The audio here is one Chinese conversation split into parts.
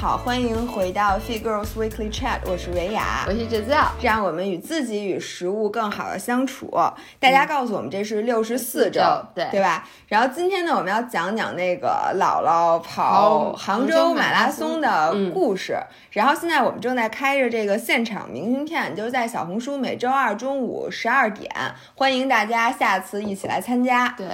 好，欢迎回到 Fit Girls Weekly Chat，我是维雅，我是芷笑，这样我们与自己与食物更好的相处。大家告诉我们这是六十四周，对对吧？然后今天呢，我们要讲讲那个姥姥跑杭州马拉松的故事。然后现在我们正在开着这个现场明信片，就是在小红书每周二中午十二点，欢迎大家下次一起来参加。对。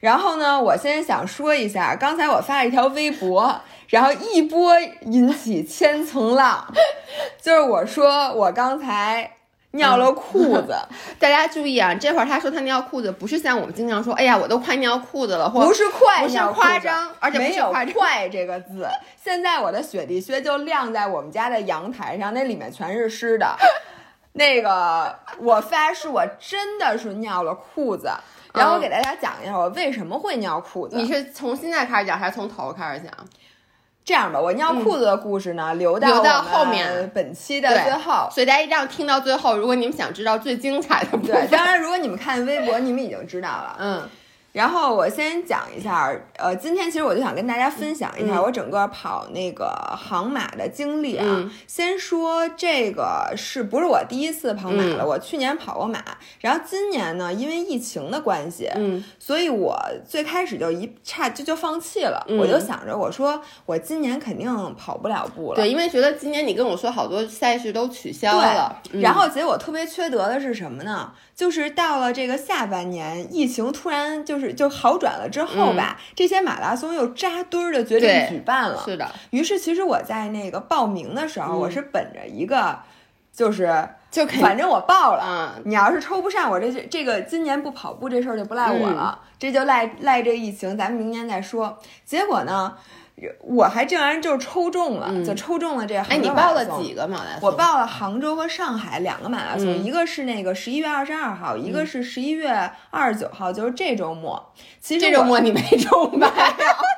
然后呢，我先想说一下，刚才我发了一条微博，然后一波引起千层浪，就是我说我刚才尿了裤子，大家注意啊，这会儿他说他尿裤子，不是像我们经常说，哎呀，我都快尿裤子了，或不是快，不是夸张，而且没有“快”这个字。现在我的雪地靴就晾在我们家的阳台上，那里面全是湿的。那个，我发誓，我真的是尿了裤子。然后我给大家讲一下我为什么会尿裤子。你是从现在开始讲还是从头开始讲？这样吧，我尿裤子的故事呢，留到留到后面本期的最后。所以大家一定要听到最后。如果你们想知道最精彩的部分，当然如果你们看微博，你们已经知道了。嗯。然后我先讲一下，呃，今天其实我就想跟大家分享一下我整个跑那个杭马的经历啊。先说这个是不是我第一次跑马了？我去年跑过马，然后今年呢，因为疫情的关系，嗯，所以我最开始就一差就就放弃了。我就想着，我说我今年肯定跑不了步了。对，因为觉得今年你跟我说好多赛事都取消了。然后结果特别缺德的是什么呢？就是到了这个下半年，疫情突然就是就好转了之后吧，这些马拉松又扎堆儿的决定举办了。是的。于是，其实我在那个报名的时候，我是本着一个，就是就反正我报了，你要是抽不上我这这个今年不跑步这事儿就不赖我了，这就赖赖这疫情，咱们明年再说。结果呢？我还竟然就抽中了，就抽中了这杭州马拉松。哎，你报了几个马拉松？我报了杭州和上海两个马拉松，一个是那个十一月二十二号，一个是十一月二十九号，就是这周末。其实这周末你没中吧？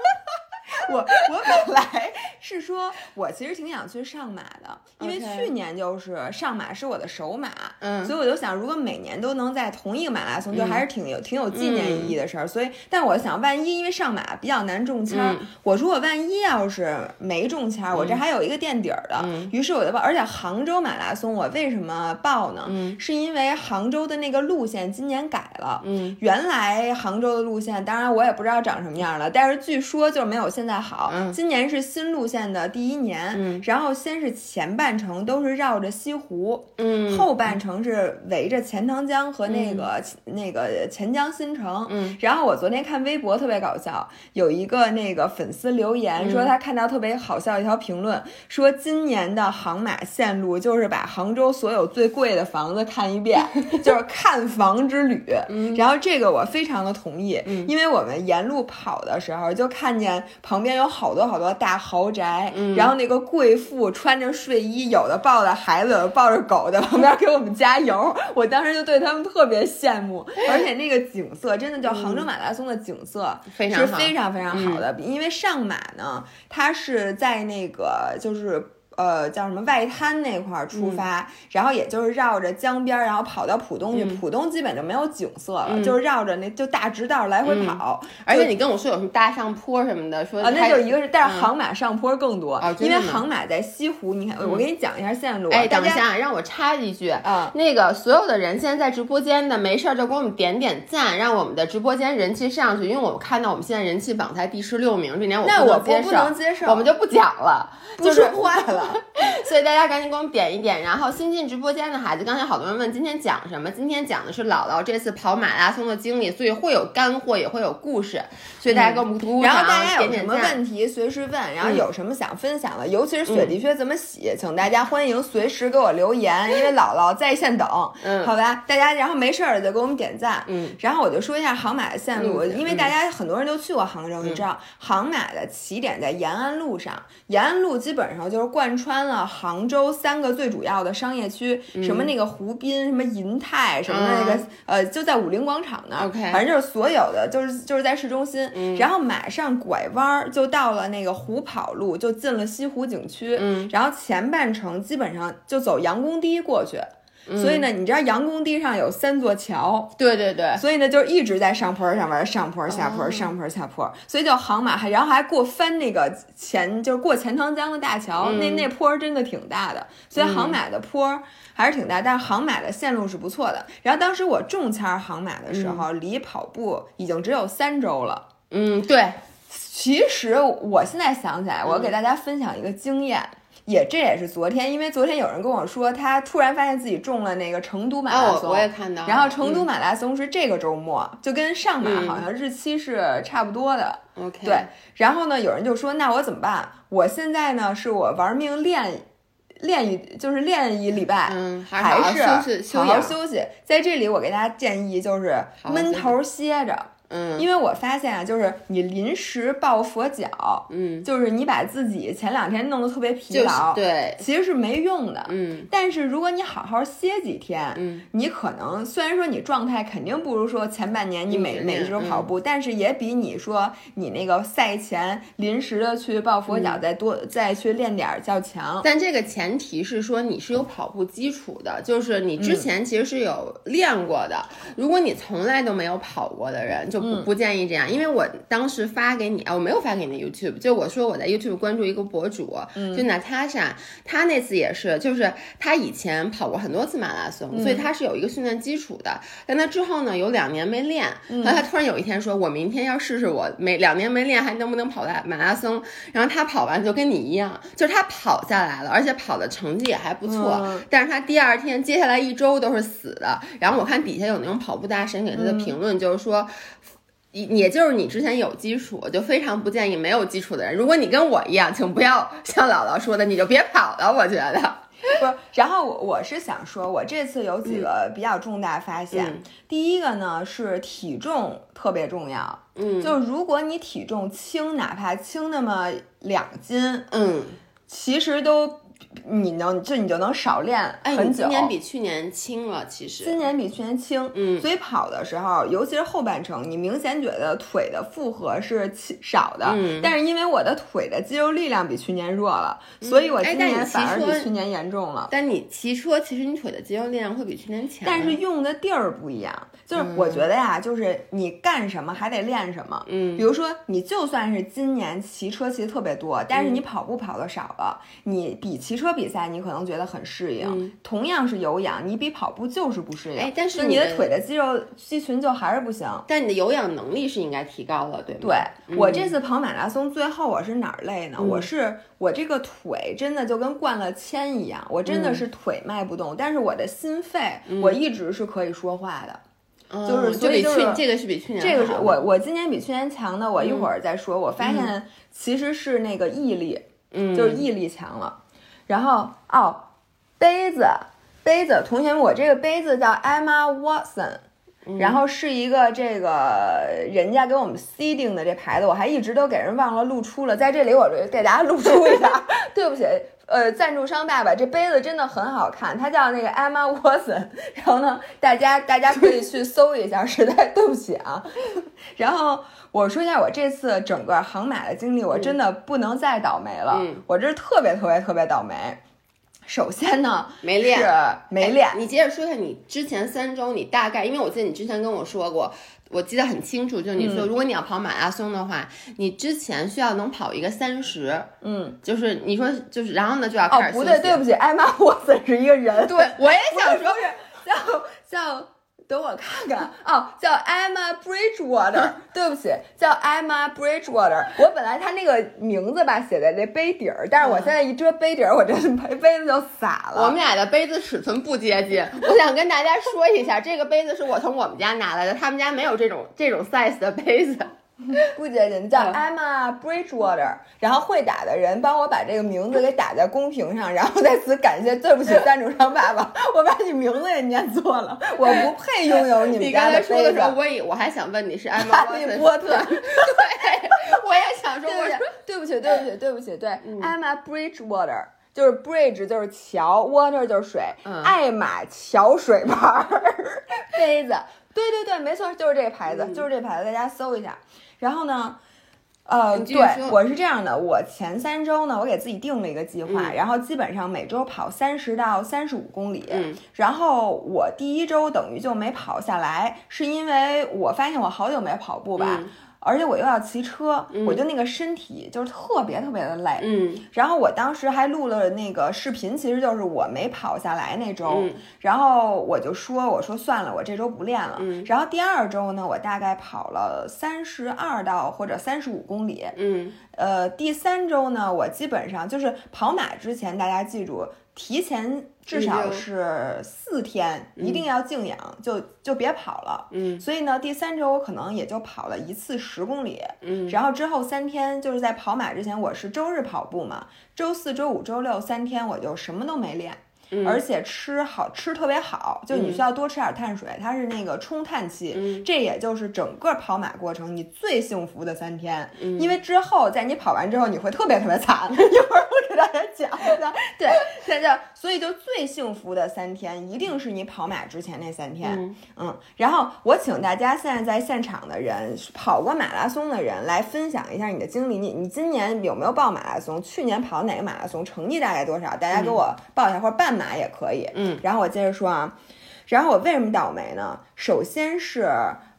我我本来是说，我其实挺想去上马的，因为去年就是上马是我的首马，嗯，所以我就想，如果每年都能在同一个马拉松，就还是挺有挺有纪念意义的事儿。所以，但我想，万一因为上马比较难中签儿，我如果万一要是没中签儿，我这还有一个垫底儿的。于是我就报，而且杭州马拉松我为什么报呢？是因为杭州的那个路线今年改了，嗯，原来杭州的路线，当然我也不知道长什么样了，但是据说就是没有现在。好，今年是新路线的第一年，然后先是前半程都是绕着西湖，嗯，后半程是围着钱塘江和那个那个钱江新城，嗯，然后我昨天看微博特别搞笑，有一个那个粉丝留言说他看到特别好笑一条评论，说今年的杭马线路就是把杭州所有最贵的房子看一遍，就是看房之旅，然后这个我非常的同意，因为我们沿路跑的时候就看见旁边。边有好多好多大豪宅，然后那个贵妇穿着睡衣，有的抱着孩子，有的抱着狗，在旁边给我们加油。我当时就对他们特别羡慕，而且那个景色真的叫杭州马拉松的景色是非常非常好的，因为上马呢，它是在那个就是。呃，叫什么外滩那块儿出发，然后也就是绕着江边，然后跑到浦东去。浦东基本就没有景色了，就是绕着那就大直道来回跑。而且你跟我说有什么大上坡什么的，说啊，那就一个是，但是杭马上坡更多，因为杭马在西湖。你看，我给你讲一下线路。哎，等一下，让我插一句啊，那个所有的人现在在直播间的，没事儿就给我们点点赞，让我们的直播间人气上去。因为我们看到我们现在人气榜才第十六名，这点我那我不能接受，我们就不讲了，不说话了。所以大家赶紧给我们点一点，然后新进直播间的孩子，刚才好多人问今天讲什么，今天讲的是姥姥这次跑马拉松的经历，所以会有干货，也会有故事，所以大家给我们鼓鼓掌，然后大家有什么问题随时问，然后有什么想分享的，尤其是雪地靴怎么洗，请大家欢迎随时给我留言，因为姥姥在线等，嗯，好吧，大家然后没事儿就给我们点赞，嗯，然后我就说一下杭马的线路，因为大家很多人都去过杭州，你知道杭马的起点在延安路上，延安路基本上就是贯穿了杭。州三个最主要的商业区，什么那个湖滨，什么银泰，什么那个呃，就在武林广场那儿。反正就是所有的，就是就是在市中心。然后马上拐弯儿就到了那个湖跑路，就进了西湖景区。然后前半程基本上就走杨公堤过去。所以呢，你知道杨公堤上有三座桥，对对对，所以呢，就一直在上坡上面，上坡下坡，上坡下坡，所以叫杭马，还然后还过翻那个钱，就是过钱塘江的大桥，那那坡真的挺大的，所以杭马的坡还是挺大，但是杭马的线路是不错的。然后当时我中签杭马的时候，离跑步已经只有三周了。嗯，对。其实我现在想起来，我给大家分享一个经验。也这也是昨天，因为昨天有人跟我说，他突然发现自己中了那个成都马拉松，我也看到。然后成都马拉松是这个周末，就跟上马好像日期是差不多的。OK。对，然后呢，有人就说，那我怎么办？我现在呢，是我玩命练，练一就是练一礼拜，嗯，还是好好休息，好好休息。在这里，我给大家建议就是闷头歇着。嗯，因为我发现啊，就是你临时抱佛脚，嗯，就是你把自己前两天弄得特别疲劳，对，其实是没用的，嗯。但是如果你好好歇几天，嗯，你可能虽然说你状态肯定不如说前半年你每每周跑步，但是也比你说你那个赛前临时的去抱佛脚再多再去练点儿较强。但这个前提是说你是有跑步基础的，就是你之前其实是有练过的。如果你从来都没有跑过的人，就不不建议这样，因为我当时发给你啊，我没有发给你 YouTube，就我说我在 YouTube 关注一个博主，就 Natasha，她那次也是，就是她以前跑过很多次马拉松，所以她是有一个训练基础的。但她之后呢，有两年没练，然后她突然有一天说，我明天要试试，我没两年没练还能不能跑在马拉松。然后她跑完就跟你一样，就是她跑下来了，而且跑的成绩也还不错。但是她第二天接下来一周都是死的。然后我看底下有那种跑步大神给她的评论，就是说。也就是你之前有基础，就非常不建议没有基础的人。如果你跟我一样，请不要像姥姥说的，你就别跑了。我觉得不。然后我我是想说，我这次有几个比较重大发现。第一个呢是体重特别重要。嗯，就如果你体重轻，哪怕轻那么两斤，嗯，其实都。你能就你就能少练很久。今年比去年轻了，其实。今年比去年轻，嗯，所以跑的时候，尤其是后半程，你明显觉得腿的负荷是少的。嗯。但是因为我的腿的肌肉力量比去年弱了，所以我今年反而比去年严重了。但你骑车，其实你腿的肌肉力量会比去年强。但是用的地儿不一样，就是我觉得呀，就是你干什么还得练什么。嗯。比如说，你就算是今年骑车骑的特别多，但是你跑步跑的少了，你比骑车比赛，你可能觉得很适应。同样是有氧，你比跑步就是不适应。哎，但是你的腿的肌肉肌群就还是不行。但你的有氧能力是应该提高了，对吗？对我这次跑马拉松，最后我是哪儿累呢？我是我这个腿真的就跟灌了铅一样，我真的是腿迈不动，但是我的心肺我一直是可以说话的。就是所以就是这个是比去年这个是我我今年比去年强的，我一会儿再说。我发现其实是那个毅力，嗯，就是毅力强了。然后哦，杯子，杯子，同学们，我这个杯子叫 Emma Watson，然后是一个这个人家给我们 C 定的这牌子，我还一直都给人忘了露出了，在这里我给大家露出一下，对不起，呃，赞助商爸爸，这杯子真的很好看，它叫那个 Emma Watson，然后呢，大家大家可以去搜一下，实在对不起啊，然后。我说一下我这次整个航马的经历，我真的不能再倒霉了。我这是特别特别特别倒霉。首先呢，没练，没练。你接着说一下，你之前三周你大概，因为我记得你之前跟我说过，我记得很清楚，就是你说如果你要跑马拉松的话，你之前需要能跑一个三十，嗯，就是你说就是，然后呢就要开始。哦，不对，对不起，艾玛沃森是一个人。对，我也想说，是叫叫。等我看看哦，叫 Emma Bridgewater，对不起，叫 Emma Bridgewater。我本来他那个名字吧写在这杯底儿，但是我现在一遮杯底儿，我这杯杯子就洒了。我们俩的杯子尺寸不接近，我想跟大家说一下，这个杯子是我从我们家拿来的，他们家没有这种这种 size 的杯子。不接近，叫 Emma Bridgewater，然后会打的人帮我把这个名字给打在公屏上，然后在此感谢，对不起赞助商爸爸，我把你名字也念错了，我不配拥有你们家的时候。我以我还想问你是艾玛波特，对，我也想说，我对不起，对不起，对不起，对，Emma Bridgewater 就是 bridge 就是桥，water 就是水，艾玛桥水牌 杯子，对对对，没错，就是这个牌子，就是这牌子，大家搜一下。然后呢，呃，对，我是这样的，我前三周呢，我给自己定了一个计划，嗯。然后基本上每周跑三十到三十五公里，嗯。然后我第一周等于就没跑下来，是因为我发现我好久没跑步吧，嗯而且我又要骑车，嗯。我就那个身体就是特别特别的累，嗯。然后我当时还录了那个视频，其实就是我没跑下来那周，嗯。然后我就说我说算了，我这周不练了。嗯。然后第二周呢，我大概跑了三十二到或者三十五公里。嗯。呃，第三周呢，我基本上就是跑马之前，大家记住，提前至少嗯是四天，一定要静养，就就别跑了。嗯所以呢，第三周我可能也就跑了一次十公里，嗯然后之后三天就是在跑马之前，我是周日跑步嘛，周四周五周六三天我就什么都没练。嗯。而且吃好吃特别好，就你需要多吃点碳水，它是那个充碳期，嗯。这也就是整个跑马过程你最幸福的三天，嗯。因为之后在你跑完之后你会特别特别惨，一会儿我给大家讲一下，对，那就所以就最幸福的三天一定是你跑马之前那三天，嗯。嗯，然后我请大家现在在现场的人，跑过马拉松的人来分享一下你的经历。你你今年有没有报马拉松？去年跑哪个马拉松？成绩大概多少？大家给我报一下，或者半马也可以。嗯，然后我接着说啊，然后我为什么倒霉呢？首先是。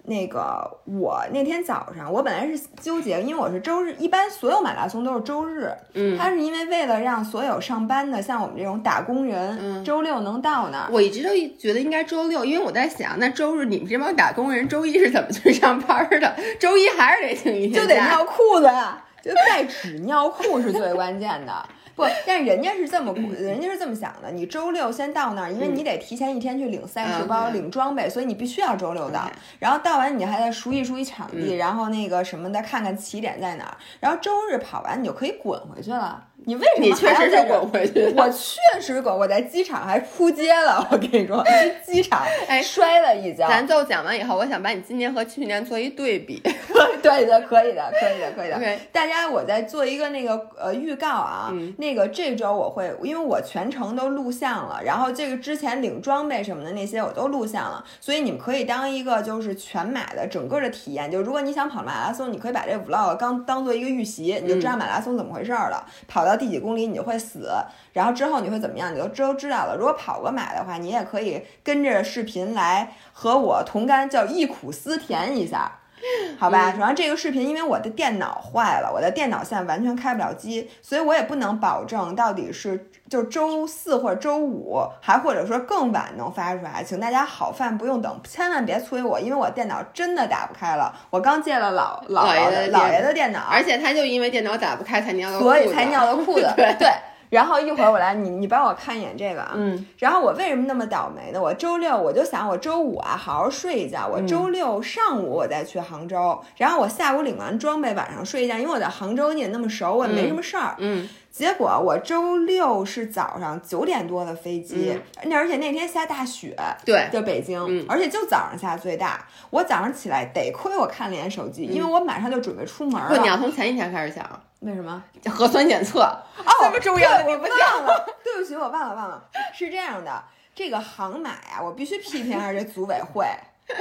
那个，我那天早上，我本来是纠结，因为我是周日，一般所有马拉松都是周日，嗯，它是因为为了让所有上班的，像我们这种打工人，嗯周六能到那儿，我一直都觉得应该周六，因为我在想，那周日你们这帮打工人周一是怎么去上班的？周一还是得请一天就得尿裤子呀，就带纸尿裤是最关键的。不，但人家是这么，人家是这么想的，你周六先到那儿，因为你得提前一天去领赛事包、嗯领装备，所以你必须要周六到。然后到完你还得熟悉熟悉场地，嗯然后那个什么的，看看起点在哪儿。然后周日跑完你就可以滚回去了。你为什么你确实是滚回去我确实滚，我在机场还扑街了。我跟你说，机场 哎摔了一跤。咱最后讲完以后，我想把你今年和去年做一对比。对的，可以的，可以的，可以的。大家，我在做一个那个呃预告啊，嗯那个这周我会，因为我全程都录像了，然后这个之前领装备什么的那些我都录像了，所以你们可以当一个就是全马的整个的体验。就如果你想跑马拉松，你可以把这 vlog 刚当做一个预习，你就知道马拉松怎么回事儿了。跑到第几公里你就会死，然后之后你会怎么样，你都都知道了。如果跑过马的话，你也可以跟着视频来和我同甘，叫忆苦思甜一下。好吧，主要这个视频因为我的电脑坏了，我的电脑现在完全开不了机，所以我也不能保证到底是就周四或者周五，还或者说更晚能发出来。请大家好饭不用等，千万别催我，因为我电脑真的打不开了。我刚借了老姥姥爷的电姥姥爷的电脑，而且他就因为电脑打不开才尿的所以才尿的裤子。对对，然后一会儿我来，你你帮我看一眼这个啊。嗯然后我为什么那么倒霉呢？我周六我就想我周五啊好好睡一觉，我周六上午我再去杭州，然后我下午领完装备晚上睡一觉，因为我在杭州你也那么熟，我也没什么事儿。嗯结果我周六是早上九点多的飞机，那、而且那天下大雪，对就北京，嗯而且就早上下最大。我早上起来得亏我看了眼手机，因为我马上就准备出门不，你要。从前一天开始想为什么？核酸检测。哦，这么重要的不忘了，对不起，我忘了忘了，是这样的，这个航马呀，我必须批评一下这组委会，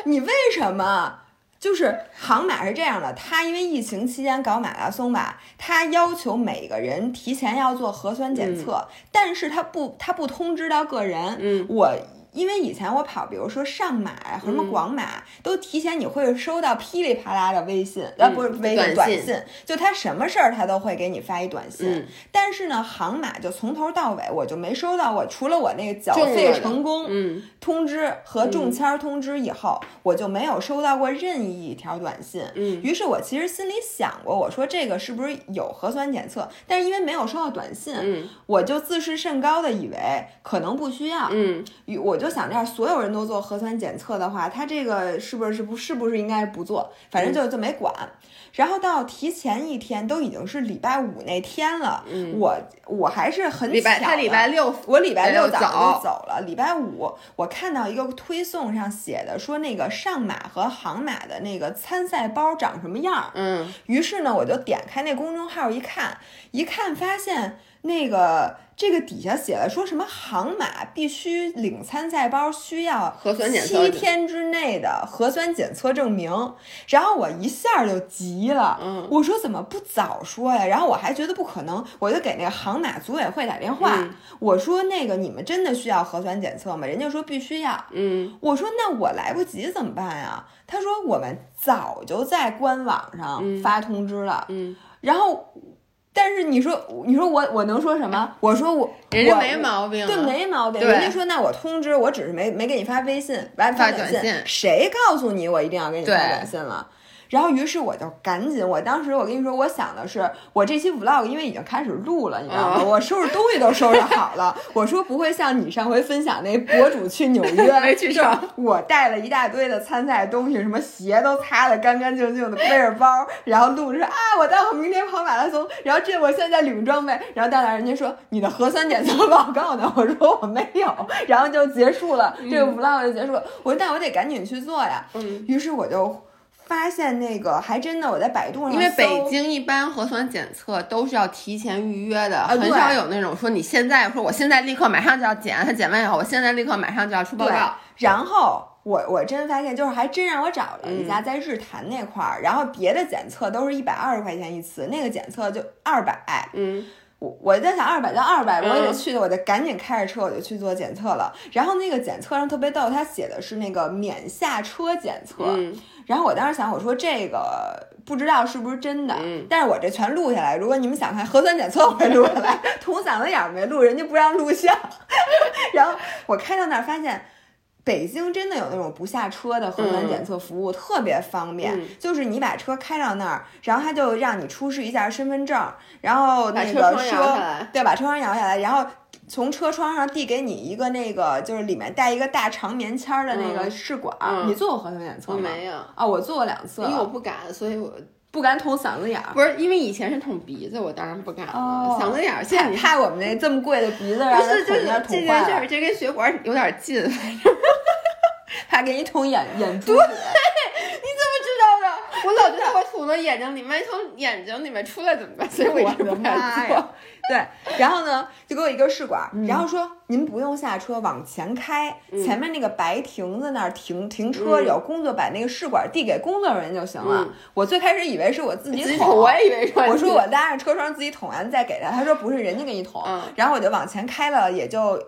你为什么？就是航马是这样的，他因为疫情期间搞马拉松吧，他要求每个人提前要做核酸检测，但是他不他不通知到个人，嗯我。因为以前我跑，比如说上马呀和什么嗯广马，都提前你会收到噼里啪啦的微信，呃，不是微信短信就他什么事儿他都会给你发一短信。嗯但是呢，航马就从头到尾我就没收到过，除了我那个缴费成功嗯通知和中签儿通知以后，我就没有收到过任意一条短信。嗯于是我其实心里想过，我说这个是不是有核酸检测？但是因为没有收到短信，嗯我就自视甚高的以为可能不需要。嗯与我就想这样，所有人都做核酸检测的话，他这个是不是是不是不是应该不做？反正就就没管。然后到提前一天，都已经是礼拜五那天了，嗯我我还是很礼拜巧他礼拜六我礼拜六六早走就走了，礼拜五我看到一个推送上写的说那个上马和航马的那个参赛包长什么样儿，嗯于是呢我就点开那公众号一看，一看发现那个这个底下写了说什么航马必须领参赛包需要核酸检测七天之内的核酸检测证明，然后我一下就急了，嗯我说怎么不早说呀？然后我还觉得不可能，我就给那个航马组委会打电话，嗯我说那个你们真的需要核酸检测吗？人家说必须要。嗯我说那我来不及怎么办呀？他说我们早就在官网上嗯发通知了，嗯，然后，但是你说你说我我能说什么？我说我我人家没毛病啊，对，没毛病。人家说那我通知，我只是没没给你发微信，发发短短信谁告诉你我一定要给你发短信了？然后，于是我就赶紧，我当时我跟你说，我想的是，我这期 vlog 因为已经开始录了，你知道吗？嗯我收拾东西都收拾好了。我说不会像你上回分享那博主去纽约，没去成就我带了一大堆的参赛东西，什么鞋都擦得干干净净的，背着包，然后录着说啊，我待会儿明天跑马拉松，然后这我现在领装备，然后到那儿人家说你的核酸检测报告呢？我说我没有，然后就结束了，这个 vlog 就结束了。我说那我得赶紧去做呀，嗯。于是我就发现那个还真的我在百度上因为北京一般核酸检测都是要提前预约的，很少有那种说你现在说我现在立刻马上就要检，他检完以后我现在立刻马上就要出报告。，然后我我真发现，就是还真让我找了一嗯家在日坛那块儿，然后别的检测都是一百二十块钱一次，那个检测就二百。嗯我我在想二百到二百，嗯我也得去的，我就赶紧开着车我就去做检测了。然后那个检测上特别逗，它写的是那个免下车检测，嗯然后我当时想，我说这个不知道是不是真的，嗯但是我这全录下来。如果你们想看核酸检测，我会录下来。捅嗓子眼儿没录，人家不让录像。然后我开到那儿发现。北京真的有那种不下车的核酸检测服务，特别方便。嗯就是你把车开到那儿，然后他就让你出示一下身份证，然后那个车对，把车窗摇下来，然后从车窗上递给你一个那个，就是里面带一个大长棉签儿的那个嗯试管。嗯你做过核酸检测吗？我没有，啊，我做过两次，因为我不敢，所以我不敢捅嗓子眼儿，不是因为以前是捅鼻子，我当然不敢了。哦嗓子眼儿现在你我们那这么贵的鼻子让不它是就是捅那儿这件捅坏了，事儿，这跟血管有点近。怕给你捅眼眼珠对。你怎么知道的？我老觉得我捅到眼睛里，面从眼睛里面出来怎么办？所以我一直不我的妈敢呀做。对，然后呢，就给我一根试管，嗯然后说您不用下车，往前开，前面那个白亭子那儿停停车，嗯有工作把那个试管递给工作人员就行了。嗯我最开始以为是我自己捅，捅，我也以为是我说我拉着车窗自己捅完再给他，他说不是，人家给你捅。嗯然后我就往前开了，也就。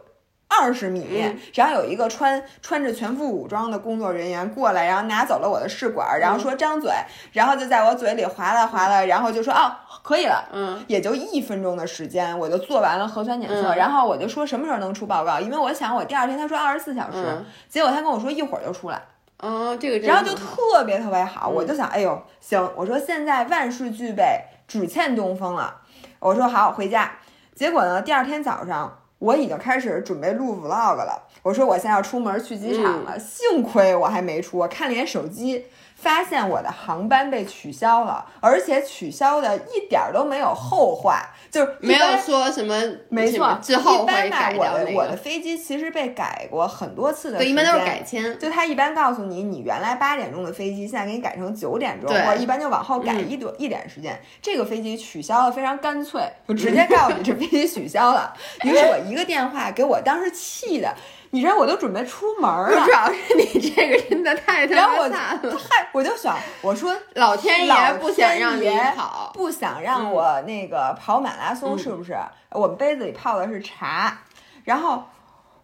二十米，嗯。然后有一个穿穿着全副武装的工作人员过来，然后拿走了我的试管，然后嗯。说张嘴，然后就在我嘴里划拉划拉，然后就说哦可以了，嗯。也就一分钟的时间，我就做完了核酸检测，嗯。然后我就说什么时候能出报告，因为我想我第二天他说二十四小时，嗯。结果他跟我说一会儿就出来，嗯，这个然后就特别特别好，我就想，哎呦，行，我说现在万事俱备，只欠东风了，我说好回家，结果呢，第二天早上。我已经开始准备录 vlog 了。我说我现在要出门去机场了，幸亏我还没出。我看了一眼手机，发现我的航班被取消了，而且取消的一点儿都没有后话，就是没有说什么没错，之后一般吧会改，我掉那的我的。飞机其实被改过很多次的对，时一般都是间改签。就他一般告诉你，你原来八点钟的飞机，现在给你改成九点钟，对或者一般就往后改嗯一多、一点时间。这个飞机取消了非常干脆，就直接告诉你这飞机取消了。于是我一个电话给我当时气的，你知道我都准备出门了主。要是你这个真的太然后我他妈惨了，太，我就想，我说老天爷不想让你跑。不想让我那个跑马拉松，嗯是不是？我们杯子里泡的是茶，然后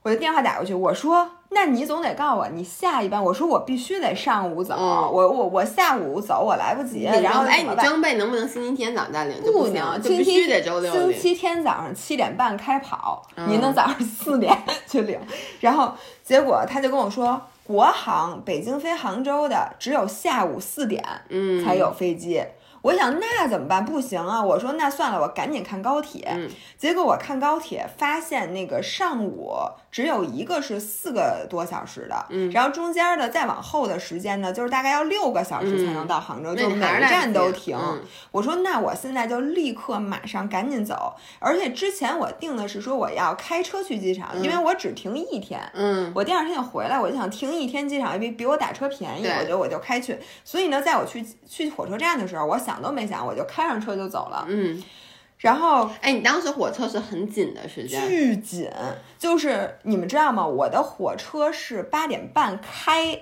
我的电话打过去，我说：“那你总得告诉我你下一班。”我说：“我必须得上午走，嗯我我我下午走，我来不及。”然后装哎？你装备能不能星期天早上再领？不能，就必须得周六。星期天早上七点半开跑，嗯您能早上四点 去领。然后结果他就跟我说，国航北京飞杭州的只有下午四点嗯才有飞机。我想那怎么办？不行啊！我说那算了，我赶紧看高铁。嗯结果我看高铁，发现那个上午只有一个是四个多小时的，嗯然后中间的再往后的时间呢，就是大概要六个小时才能到杭州，那就每一站都停。嗯我说那我现在就立刻马上赶紧走，而且之前我定的是说我要开车去机场，因为我只停一天。嗯我第二天就回来，我就想停一天机场，比比我打车便宜，对我就我就开去。所以呢，在我去去火车站的时候，我想都没想，我就开上车就走了。嗯然后哎，你当时火车是很紧的时间，巨紧，就是你们知道吗？我的火车是八点半开，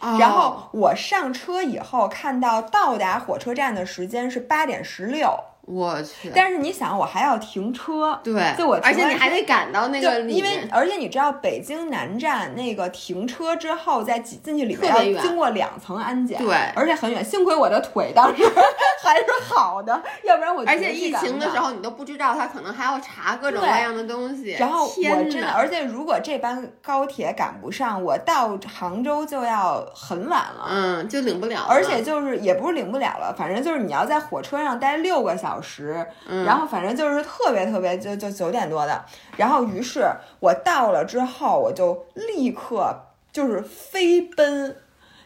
然后我上车以后看到到达火车站的时间是八点十六。我去，但是你想，我还要停车，对，就我，而且你还得赶到那个，因为而且你知道，北京南站那个停车之后再进进去里面要经过两层安检，对，而且很远。幸亏我的腿当时 还是好的，要不然我而且疫情的时候你都不知道他可能还要查各种各样的东西。然后我真的，而且如果这班高铁赶不上，我到杭州就要很晚了，嗯，就领不了。而且就是也不是领不了了，反正就是你要在火车上待六个小时。时，然后反正就是特别特别就就九点多的，然后于是我到了之后，我就立刻就是飞奔，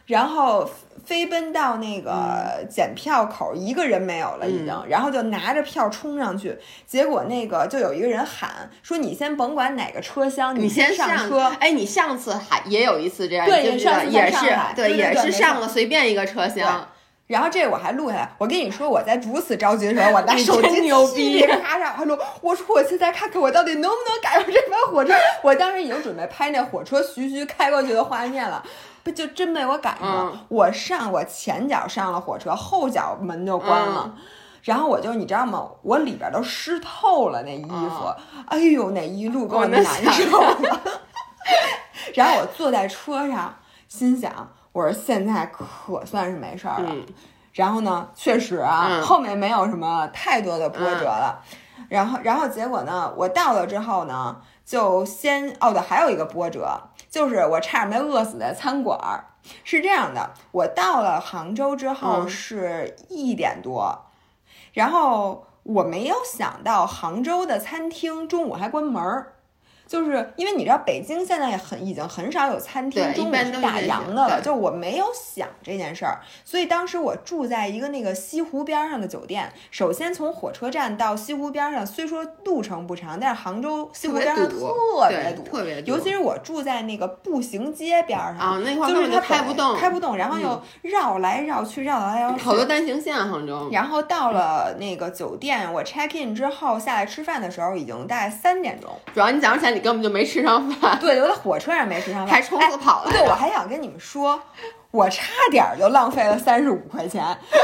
然后飞奔到那个检票口，一个人没有了已经，然后就拿着票冲上去，结果那个就有一个人喊说：“你先甭管哪个车厢，你先上车。”哎，你上次还也有一次这样，对，也是对，也是上了随便一个车厢。然后这我还录下来，我跟你说，我在如此着急的时候，我拿手机牛逼，咔嚓还录。我说我现在看看我到底能不能赶上这班火车。我当时已经准备拍那火车徐徐开过去的画面了，不就真被我赶上了。我上我前脚上了火车，后脚门就关了，然后我就你知道吗？我里边都湿透了那衣服，哎呦那一路给我难受。然后我坐在车上，心想。我说现在可算是没事儿了，然后呢，确实啊，后面没有什么太多的波折了。然后，然后结果呢，我到了之后呢，就先哦对，还有一个波折，就是我差点没饿死在餐馆儿。是这样的，我到了杭州之后是一点多，然后我没有想到杭州的餐厅中午还关门儿。就是因为你知道，北京现在很已经很少有餐厅中午是打烊的了。就我没有想这件事儿，所以当时我住在一个那个西湖边上的酒店。首先从火车站到西湖边上，虽说路程不长，但是杭州西湖边上特别堵，特别堵。尤其是我住在那个步行街边上啊，那块就是它开不动，开不动，然后又绕来绕去，绕来绕去，好多单行线杭州。然后到了那个酒店，我 check in 之后下来吃饭的时候，已经大概三点钟。主要你早上起来你。根本就没吃上饭，对，我在火车上没吃上饭，还冲刺跑了。对，我还想跟你们说，我差点就浪费了三十五块钱。不是，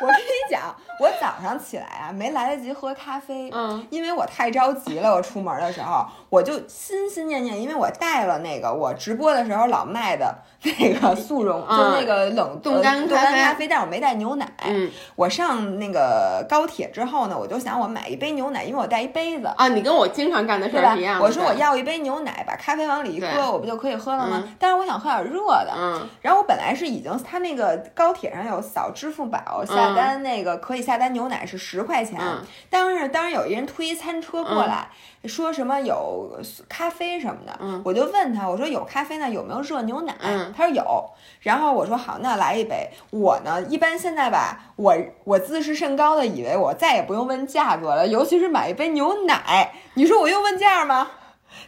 我跟你讲，我早上起来啊，没来得及喝咖啡，嗯，因为我太着急了。我出门的时候，我就心心念念，因为我带了那个我直播的时候老卖的。那个速溶就是那个冷冻干冻干咖啡，但我没带牛奶。嗯，我上那个高铁之后呢，我就想我买一杯牛奶，因为我带一杯子啊。你跟我经常干的事儿一样。我说我要一杯牛奶，把咖啡往里一搁，我不就可以喝了吗？但是我想喝点热的。嗯。然后我本来是已经，他那个高铁上有扫支付宝下单，那个可以下单牛奶是十块钱。嗯。当时当时有一人推餐车过来。说什么有咖啡什么的，我就问他，我说有咖啡呢，有没有热牛奶？他说有，然后我说好，那来一杯。我呢，一般现在吧，我我自视甚高的，以为我再也不用问价格了，尤其是买一杯牛奶，你说我用问价吗？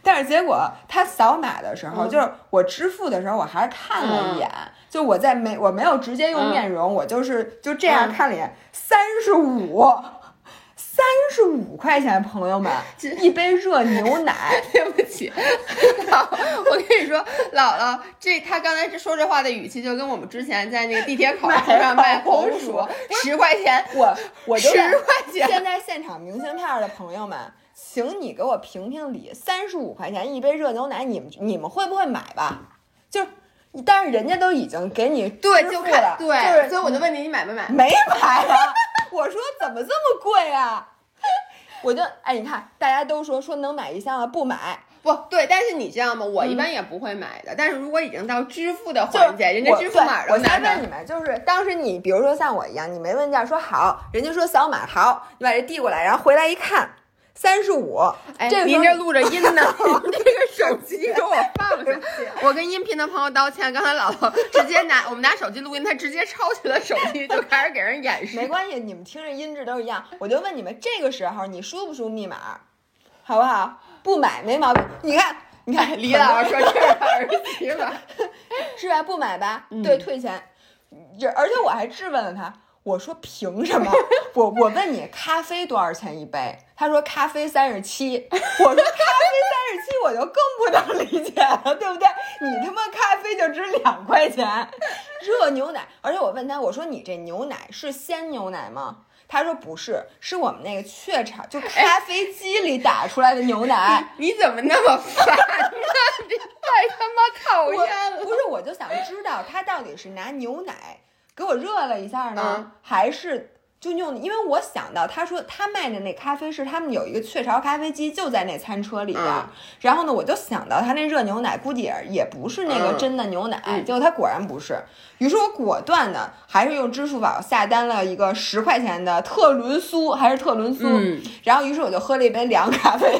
但是结果他扫码的时候，就是我支付的时候，我还是看了一眼，就我在没我没有直接用面容，我就是就这样看脸，三十五。三十五块钱，朋友们，一杯热牛奶。对不起，我跟你说，姥姥，这他刚才说这话的语气，就跟我们之前在那个地铁口上卖红薯，十块钱，我我 十块钱。现在现场明信片的朋友们，请你给我评评理，三十五块钱一杯热牛奶，你们你们会不会买吧？就，但是人家都已经给你对就了，对，所以我就问你，你买没买？没买啊。我说怎么这么贵啊？我就哎，你看大家都说说能买一箱啊不买，不对，但是你知道吗？我一般也不会买的。但是如果已经到支付的环节，人家支付码我先问你们，就是当时你比如说像我一样，你没问价，说好，人家说扫码好，你把这递过来，然后回来一看。三十五，哎，您这录着音呢，这个手机给我 放下。我跟音频的朋友道歉，刚才姥姥直接拿我们拿手机录音，他直接抄起了手机就开始给人演示。没关系，你们听着音质都一样。我就问你们，这个时候你输不输密码，好不好？不买没毛病。你看，你看，李老师说这是儿媳妇，是吧？不买吧？对，退钱。这而且我还质问了他。我说凭什么？我我问你咖啡多少钱一杯？他说咖啡三十七。我说咖啡三十七，我就更不能理解了，对不对？你他妈咖啡就值两块钱，热牛奶，而且我问他，我说你这牛奶是鲜牛奶吗？他说不是，是我们那个雀巢就咖啡机里打出来的牛奶。你怎么那么烦呢？你太他妈讨厌了！不是，我就想知道他到底是拿牛奶给我热了一下呢，还是？就用，因为我想到他说他卖的那咖啡是他们有一个雀巢咖啡机就在那餐车里边，然后呢，我就想到他那热牛奶估计也也不是那个真的牛奶，结果他果然不是，于是我果断的还是用支付宝下单了一个十块钱的特仑苏，还是特仑苏，然后于是我就喝了一杯凉咖啡，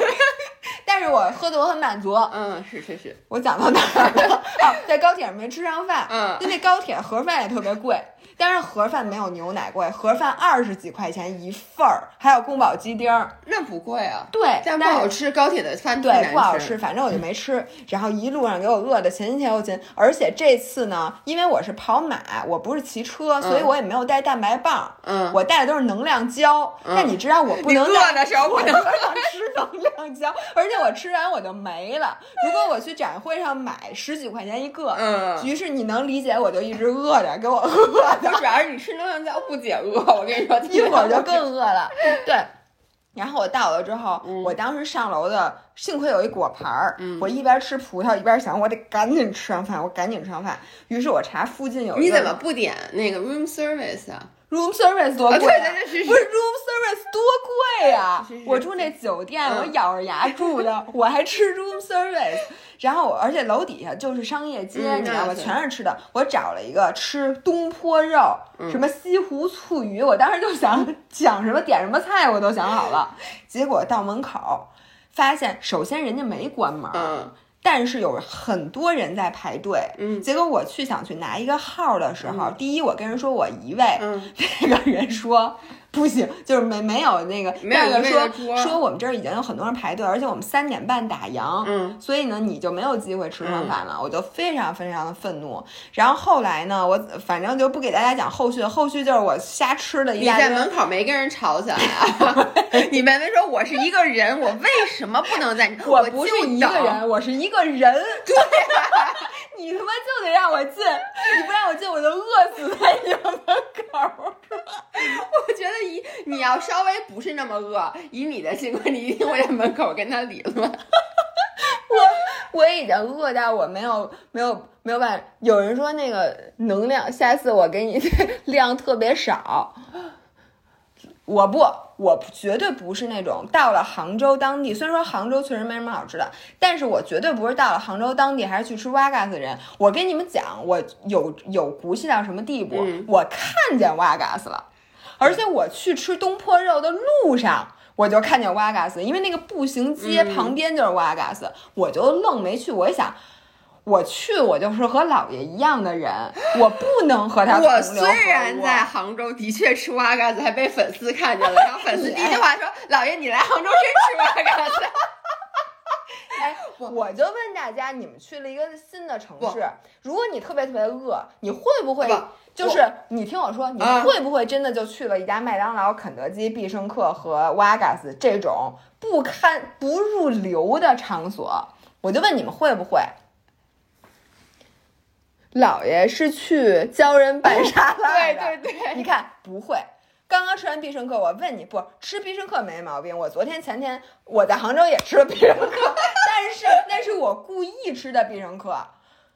但是我喝的我很满足，嗯，是是是，我讲到哪儿了？哦，在高铁上没吃上饭，嗯，就那高铁盒饭也特别贵。但是盒饭没有牛奶贵，盒饭二十几块钱一份儿，还有宫保鸡丁儿，那不贵啊。对，但不好吃。高铁的饭对不好吃，反正我就没吃。然后一路上给我饿的前前后前，而且这次呢，因为我是跑马，我不是骑车，所以我也没有带蛋白棒。嗯，我带的都是能量胶。但你知道我不能饿的时候不能吃能而且我吃完我就没了。如果我去展会上买十几块钱一个，嗯，于是你能理解，我就一直饿着，给我饿。就主要是你吃能量胶不解饿，我跟你说，一会儿就更饿了。对，然后我到了之后，我当时上楼的，幸亏有一果盘儿，我一边吃葡萄一边想，我得赶紧吃上饭，我赶紧吃上饭。于是我查附近有，你怎么不点那个 room service 啊？Room service 多贵，不是 room service 多贵呀！我住那酒店，我咬着牙住的，我还吃 room service。然后，而且楼底下就是商业街，你知道吗？全是吃的。我找了一个吃东坡肉，什么西湖醋鱼，我当时就想讲什么点什么菜，我都想好了。结果到门口，发现首先人家没关门。但是有很多人在排队，嗯，结果我去想去拿一个号的时候，第一我跟人说我一位，嗯，那个人说。不行，就是没没有那个，没有说说我们这儿已经有很多人排队，而且我们三点半打烊，嗯，所以呢你就没有机会吃上饭了，我就非常非常的愤怒。然后后来呢，我反正就不给大家讲后续，后续就是我瞎吃了一大堆。你在门口没跟人吵起来啊？你妹妹说我是一个人，我为什么不能在？我不是一个人，我是一个人。对，你他妈就得让我进，你不让我进，我就饿死在你门口。我觉得。以你要稍微不是那么饿，以你的性格，你一定会在门口跟他理论。我我已经饿到我没有没有没有办法。有人说那个能量，下次我给你 量特别少。我不，我绝对不是那种到了杭州当地，虽然说杭州确实没什么好吃的，但是我绝对不是到了杭州当地还是去吃瓦嘎斯的人。我跟你们讲，我有有骨气到什么地步？我看见瓦嘎斯了。而且我去吃东坡肉的路上，我就看见瓦嘎斯，因为那个步行街旁边就是瓦嘎斯，我就愣没去。我一想，我去，我就是和姥爷一样的人，我不能和他。我虽然在杭州的确吃瓦嘎子，还被粉丝看见了，然后粉丝第一句话说：“姥爷，你来杭州真吃瓦嘎斯。” 哎，我就问大家，你们去了一个新的城市，如果你特别特别饿，你会不会？就是你听我说，你会不会真的就去了一家麦当劳、肯德基、必胜客和瓦嘎斯这种不堪不入流的场所？我就问你们会不会？姥爷是去教人拌沙拉的，对对对，你看不会。刚刚吃完必胜客，我问你，不吃必胜客没毛病。我昨天前天我在杭州也吃了必胜客，但是那是我故意吃的必胜客，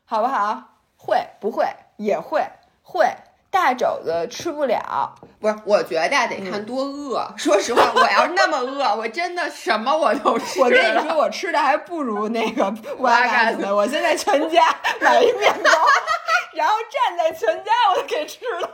好不好？会不会也会？会大肘子吃不了，不是？我觉得得看多饿。说实话，我要那么饿，我真的什么我都吃。我跟你说，我吃的还不如那个瓦嘎斯。我现在全家 买一面包，然后站在全家我都给吃了。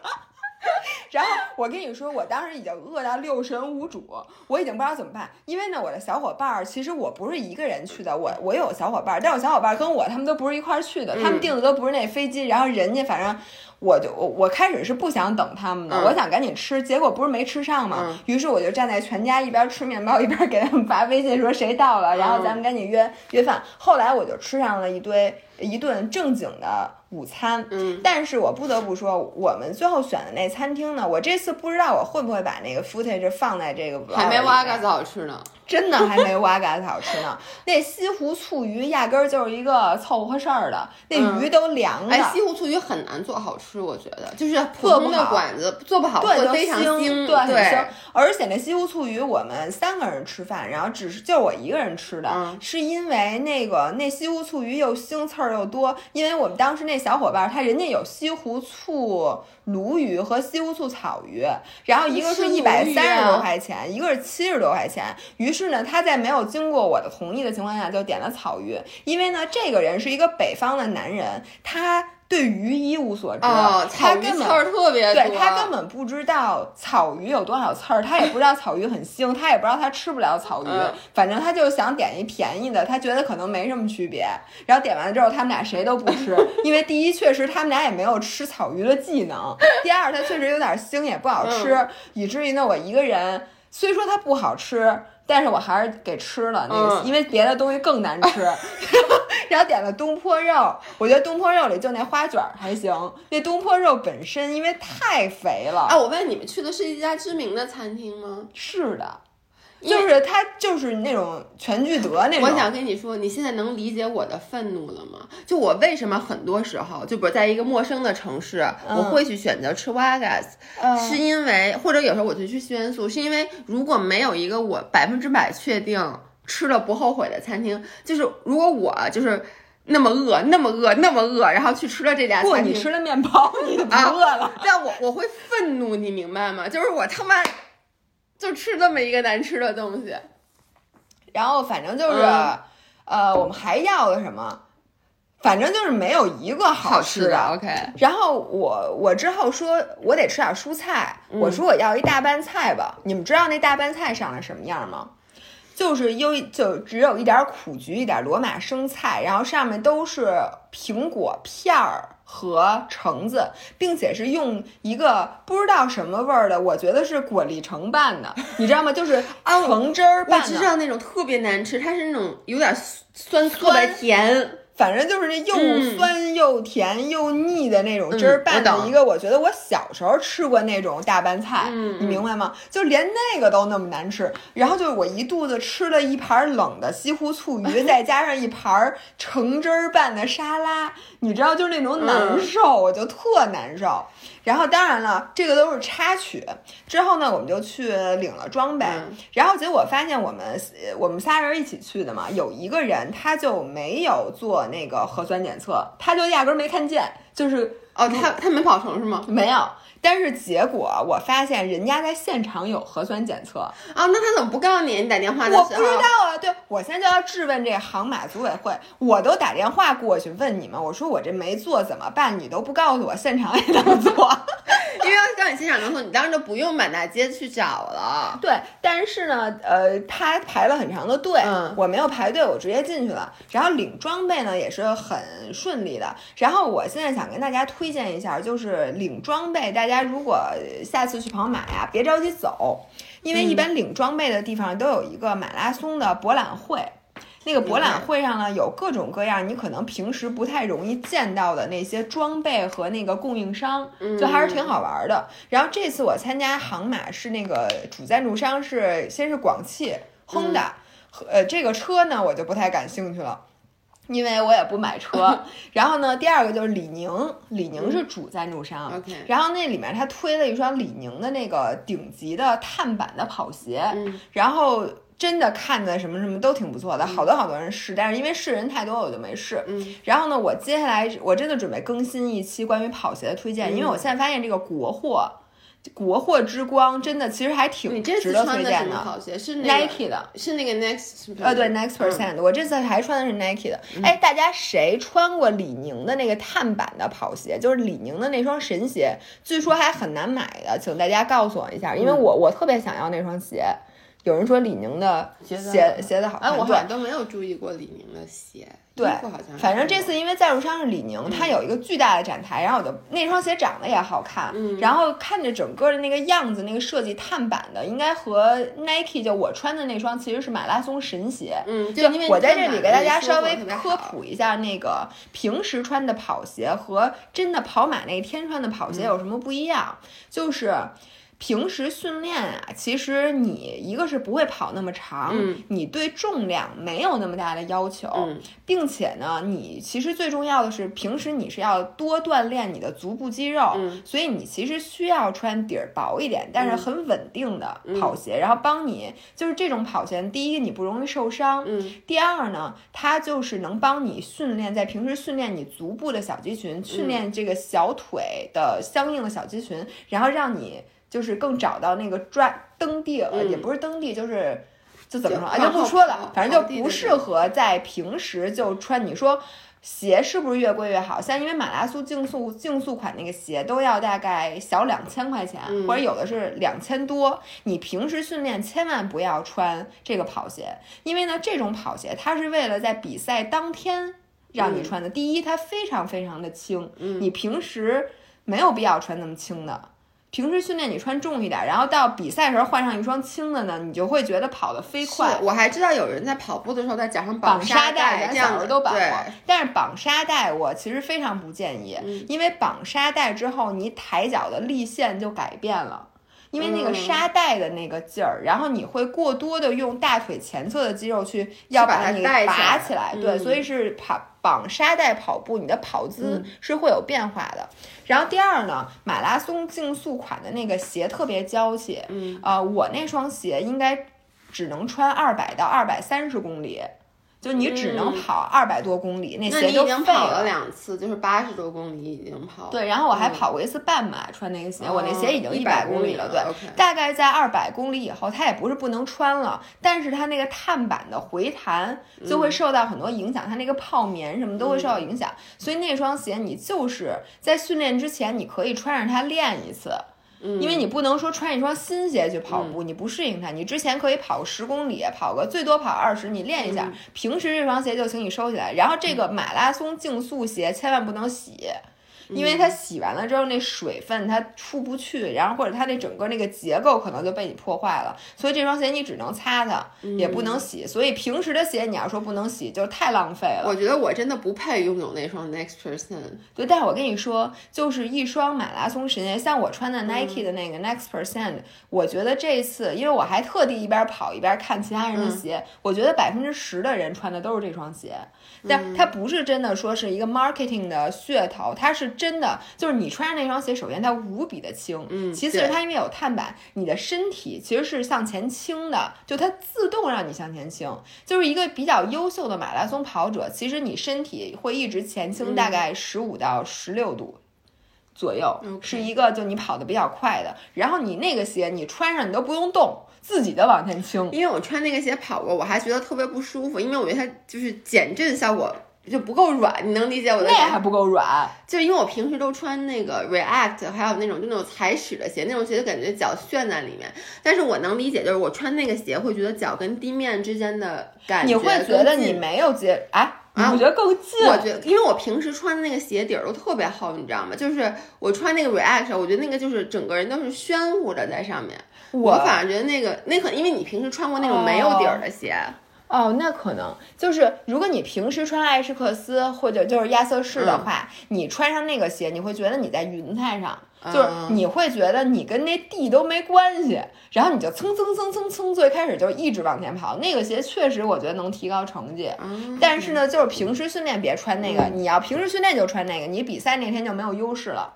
然后我跟你说，我当时已经饿到六神无主，我已经不知道怎么办。因为呢，我的小伙伴儿其实我不是一个人去的，我我有小伙伴儿，但我小伙伴儿跟我他们都不是一块儿去的，他们订的都不是那飞机。然后人家反正我就我我开始是不想等他们的，我想赶紧吃，结果不是没吃上嘛。于是我就站在全家一边吃面包一边给他们发微信说谁到了，然后咱们赶紧约约饭。后来我就吃上了一堆一顿正经的。午餐。嗯，但是我不得不说，我们最后选的那餐厅呢，我这次不知道我会不会把那个 footage 放在这个还没挖嘎子好吃呢。真的还没挖嘎子好吃呢。那西湖醋鱼压根儿就是一个凑合事儿的，那嗯鱼都凉了。哎，西湖醋鱼很难做好吃，我觉得就是普通的馆子做不好，会非常腥腥，对，很腥。而且那西湖醋鱼，我们三个人吃饭，然后只是就我一个人吃的，嗯是因为那个那西湖醋鱼又腥刺儿又多，因为我们当时那小伙伴他人家有西湖醋鲈鱼和西湖醋草鱼，然后一个是一百三十多啊块钱，一个是七十多块钱。于是呢，他在没有经过我的同意的情况下就点了草鱼，因为呢，这个人是一个北方的男人，他对鱼一无所知，哦，他根本草鱼刺儿特别多，对他根本不知道草鱼有多少刺儿，他也不知道草鱼很腥，他也不知道他吃不了草鱼，嗯。反正他就想点一便宜的，他觉得可能没什么区别。然后点完了之后，他们俩谁都不吃，因为第一确实他们俩也没有吃草鱼的技能，第二它确实有点腥，也不好吃，嗯。以至于呢我一个人，虽说它不好吃。但是我还是给吃了那个，嗯因为别的东西更难吃。然后点了东坡肉，我觉得东坡肉里就那花卷儿还行，那东坡肉本身因为太肥了，啊，我问你们去的是一家知名的餐厅吗？是的，就是他就是那种全聚德那种。我想跟你说，你现在能理解我的愤怒了吗？就我为什么很多时候，就比如在一个陌生的城市，嗯我会去选择吃 Wagas，、呃是因为或者有时候我就去西元素，是因为如果没有一个我百分之百确定吃了不后悔的餐厅，就是如果我就是那么饿，那么饿，那么饿，然后去吃了这家不，餐厅，你吃了面包，你就饿了。但我我会愤怒，你明白吗？就是我他妈就吃这么一个难吃的东西。然后反正就是，嗯呃，我们还要的什么？反正就是没有一个好吃的。，OK，然后我我之后说我得吃点蔬菜，嗯我说我要一大拌菜吧。你们知道那大拌菜长得什么样吗？就是有就只有一点苦菊，一点罗马生菜，然后上面都是苹果片儿和橙子，并且是用一个不知道什么味儿的，我觉得是果粒橙拌的，你知道吗？就是 橙汁儿拌的。我知道那种特别难吃，它是那种有点酸，特别甜。反正就是那又嗯酸又甜又腻的那种汁儿拌的一个，我觉得我小时候吃过那种大拌菜，嗯你明白吗？就连那个都那么难吃，然后就是我一肚子吃了一盘冷的西湖醋鱼，再加上一盘橙汁儿拌的沙拉，你知道，就是那种难嗯受，我就特难受。然后当然了，这个都是插曲。之后呢，我们就去领了装备，嗯然后结果发现我们呃我们仨人一起去的嘛，有一个人他就没有做那个核酸检测，他就压根儿没看见，就是哦，他他没跑成是吗？没有。但是结果我发现人家在现场有核酸检测，啊，那他怎么不告诉你？你打电话的时候，我不知道啊。对我现在就要质问这个航马组委会，我都打电话过去问你们，我说我这没做怎么办？你都不告诉我现场也能做。因为要告诉你现场能做，你当时就不用满大街去找了。对，但是呢，呃，他排了很长的队，嗯我没有排队，我直接进去了。然后领装备呢也是很顺利的。然后我现在想跟大家推荐一下，就是领装备，大家如果下次去跑马呀，别着急走，因为一般领装备的地方都有一个马拉松的博览会。那个博览会上呢，有各种各样你可能平时不太容易见到的那些装备和那个供应商，就还是挺好玩的。然后这次我参加航马是那个主赞助商是先是广汽 Honda，、呃，这个车呢我就不太感兴趣了。因为我也不买车，然后呢，第二个就是李宁，李宁是主赞助商然后那里面他推了一双李宁的那个顶级的碳板的跑鞋，嗯。然后真的看的什么什么都挺不错的，好多好多人试，但是因为试人太多，我就没试。嗯。然后呢，我接下来我真的准备更新一期关于跑鞋的推荐，因为我现在发现这个国货，国货之光真的其实还挺你这次值得穿的什么推荐的。跑鞋？是 Nike 的，是那个 Next 呃，对，Next Percent，、我这次还穿的是 Nike 的。哎，大家谁穿过李宁的那个碳板的跑鞋？就是李宁的那双神鞋，据说还很难买的，请大家告诉我一下，因为我我特别想要那双鞋。有人说李宁的鞋鞋子好哎，看，对我好像都没有注意过李宁的鞋，对反正这次因为赞助商是李宁，它有一个巨大的展台，然后我的那双鞋长得也好看，嗯然后看着整个的那个样子，那个设计碳板的，应该和 Nike 就我穿的那双其实是马拉松神鞋。嗯，就因为我在这里给大家稍微科普一下，那个平时穿的跑鞋和真的跑马那天穿的跑鞋有什么不一样？就是平时训练啊，其实你一个是不会跑那么长，嗯你对重量没有那么大的要求，嗯并且呢，你其实最重要的是，平时你是要多锻炼你的足部肌肉，嗯所以你其实需要穿底儿薄一点，但是很稳定的跑鞋，然后帮你就是这种跑鞋，第一你不容易受伤，嗯第二呢，它就是能帮你训练在平时训练你足部的小肌群，训练这个小腿的相应的小肌群，然后让你就是更找到那个抓蹬地，呃嗯也不是蹬地，就是。就怎么说啊？就就不说了，反正就不适合在平时就穿。你说鞋是不是越贵越好？像因为马拉松竞速竞速款那个鞋都要大概小两千块钱，嗯或者有的是两千多。你平时训练千万不要穿这个跑鞋，因为呢，这种跑鞋它是为了在比赛当天让你穿的。第一，它非常非常的轻，嗯你平时没有必要穿那么轻的。平时训练你穿重一点，然后到比赛时候换上一双轻的呢，你就会觉得跑得飞快。我还知道有人在跑步的时候在脚上绑沙带，咱小这样都绑过。但是绑沙袋我其实非常不建议，嗯因为绑沙袋之后，你抬脚的力线就改变了。因为那个嗯。沙袋的那个劲儿，然后你会过多的用大腿前侧的肌肉去要把它你拔起来，对，嗯。所以是跑绑沙袋跑步，你的跑姿嗯。是会有变化的。然后第二呢，马拉松竞速款的那个鞋特别娇气，嗯。啊、我那双鞋应该只能穿二百到二百三十公里，就你只能嗯跑二百多公里，那那鞋就你已经废跑了两次，就是八十多公里已经跑了。对，然后我还嗯跑过一次半马，穿那个鞋，我那哦鞋已经100百公里了对。大概在二百公里以后，它也不是不能穿了，但是它那个碳板的回弹就嗯会受到很多影响，它那个泡棉什么都会受到影响，所以那双鞋你就是在训练之前，你可以穿上它练一次。嗯因为你不能说穿一双新鞋去跑步，你不适应它。你之前可以跑个十公里，跑个最多跑二十，你练一下。嗯平时这双鞋就请你收起来。然后这个马拉松竞速鞋千万不能洗。因为它洗完了之后，那水分它出不去，然后或者它那整个那个结构可能就被你破坏了，所以这双鞋你只能擦它，也不能洗。所以平时的鞋你要说不能洗，就太浪费了。我觉得我真的不配拥有那双 Next Percent。对，但是我跟你说，就是一双马拉松神鞋，像我穿的嗯 Nike 的那个 Next Percent，、我觉得这次，因为我还特地一边跑一边看其他人的鞋，我觉得百分之十的人穿的都是这双鞋，但它不是真的说是一个 marketing 的噱头，它是真的，就是你穿上那双鞋，首先它无比的轻，嗯其次是它因为有碳板，你的身体其实是向前倾的，就它自动让你向前倾，就是一个比较优秀的马拉松跑者，其实你身体会一直前倾大概十五到十六度。左右是一个就你跑的比较快的，然后你那个鞋你穿上你都不用动，自己的往前倾。因为我穿那个鞋跑过，我还觉得特别不舒服，因为我觉得它就是减震效果就不够软，你能理解我的感那还不够软，就因为我平时都穿那个 React，还有那种就那种踩屎的鞋，那种鞋就感觉脚陷在里面。但是我能理解，就是我穿那个鞋会觉得脚跟地面之间的感你会觉得你没有接哎，你啊我觉得更近？我觉得，因为我平时穿的那个鞋底儿都特别厚，你知道吗？就是我穿那个 React，我觉得那个就是整个人都是暄乎着在上面。我我反而觉得那个那可能因为你平时穿过那种没有底儿的鞋，哦，那可能就是如果你平时穿艾士克斯或者就是亚瑟士嗯的话，你穿上那个鞋，你会觉得你在云彩上，就是嗯你会觉得你跟那地都没关系，然后你就蹭蹭蹭蹭蹭，最开始就一直往前跑。那个鞋确实我觉得能提高成绩，嗯但是呢，就是平时训练别穿那个，你要平时训练就穿那个，你比赛那天就没有优势了。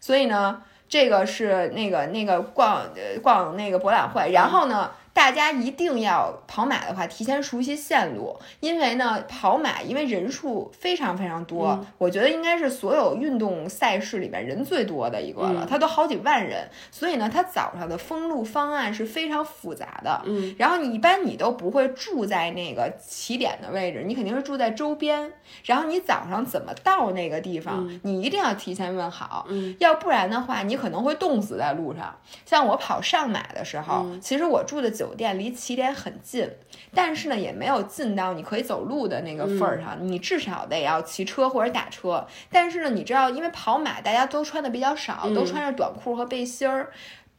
所以呢，这个是那个那个逛呃逛那个博览会，然后呢。大家一定要跑马的话，提前熟悉线路，因为呢，跑马因为人数非常非常多，嗯。我觉得应该是所有运动赛事里面人最多的一个了，嗯。它都好几万人，所以呢，它早上的封路方案是非常复杂的。嗯，然后你一般你都不会住在那个起点的位置，你肯定是住在周边。然后你早上怎么到那个地方，你一定要提前问好，嗯。要不然的话，你可能会冻死在路上。像我跑上马的时候，其实我住的酒店离起点很近，但是呢也没有近到你可以走路的那个份儿上，你至少得要骑车或者打车。但是呢，你知道，因为跑马大家都穿的比较少，都穿着短裤和背心儿。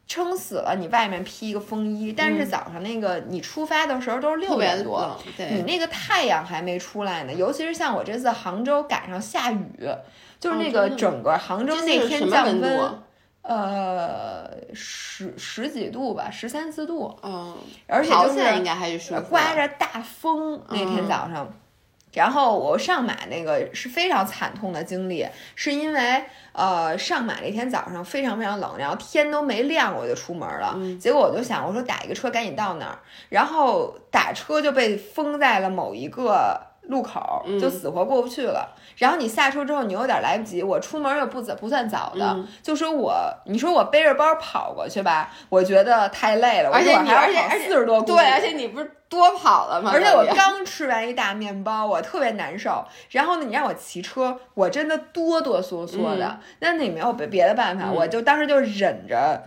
撑死了，你外面披一个风衣，但是早上那个你出发的时候都是六点多，你那个太阳还没出来呢。尤其是像我这次杭州赶上下雨，就是那个整个杭州那天降温，呃，十十几度吧，十三四度。嗯，而且就是应该还是刮着大风那天早上。然后我上马那个是非常惨痛的经历，是因为呃上马那天早上非常非常冷，然后天都没亮我就出门了，结果我就想我说打一个车赶紧到那儿，然后打车就被封在了某一个。路口就死活过不去了，然后你下车之后你有点来不及，我出门又不早不算早的，就说我你说我背着包跑过去吧，我觉得太累了，而且你而且而且四十多对，而且你不是多跑了吗？而且我刚吃完一大面包，我特别难受。然后呢，你让我骑车，我真的哆哆嗦嗦的，那你没有别别的办法，我就当时就忍着。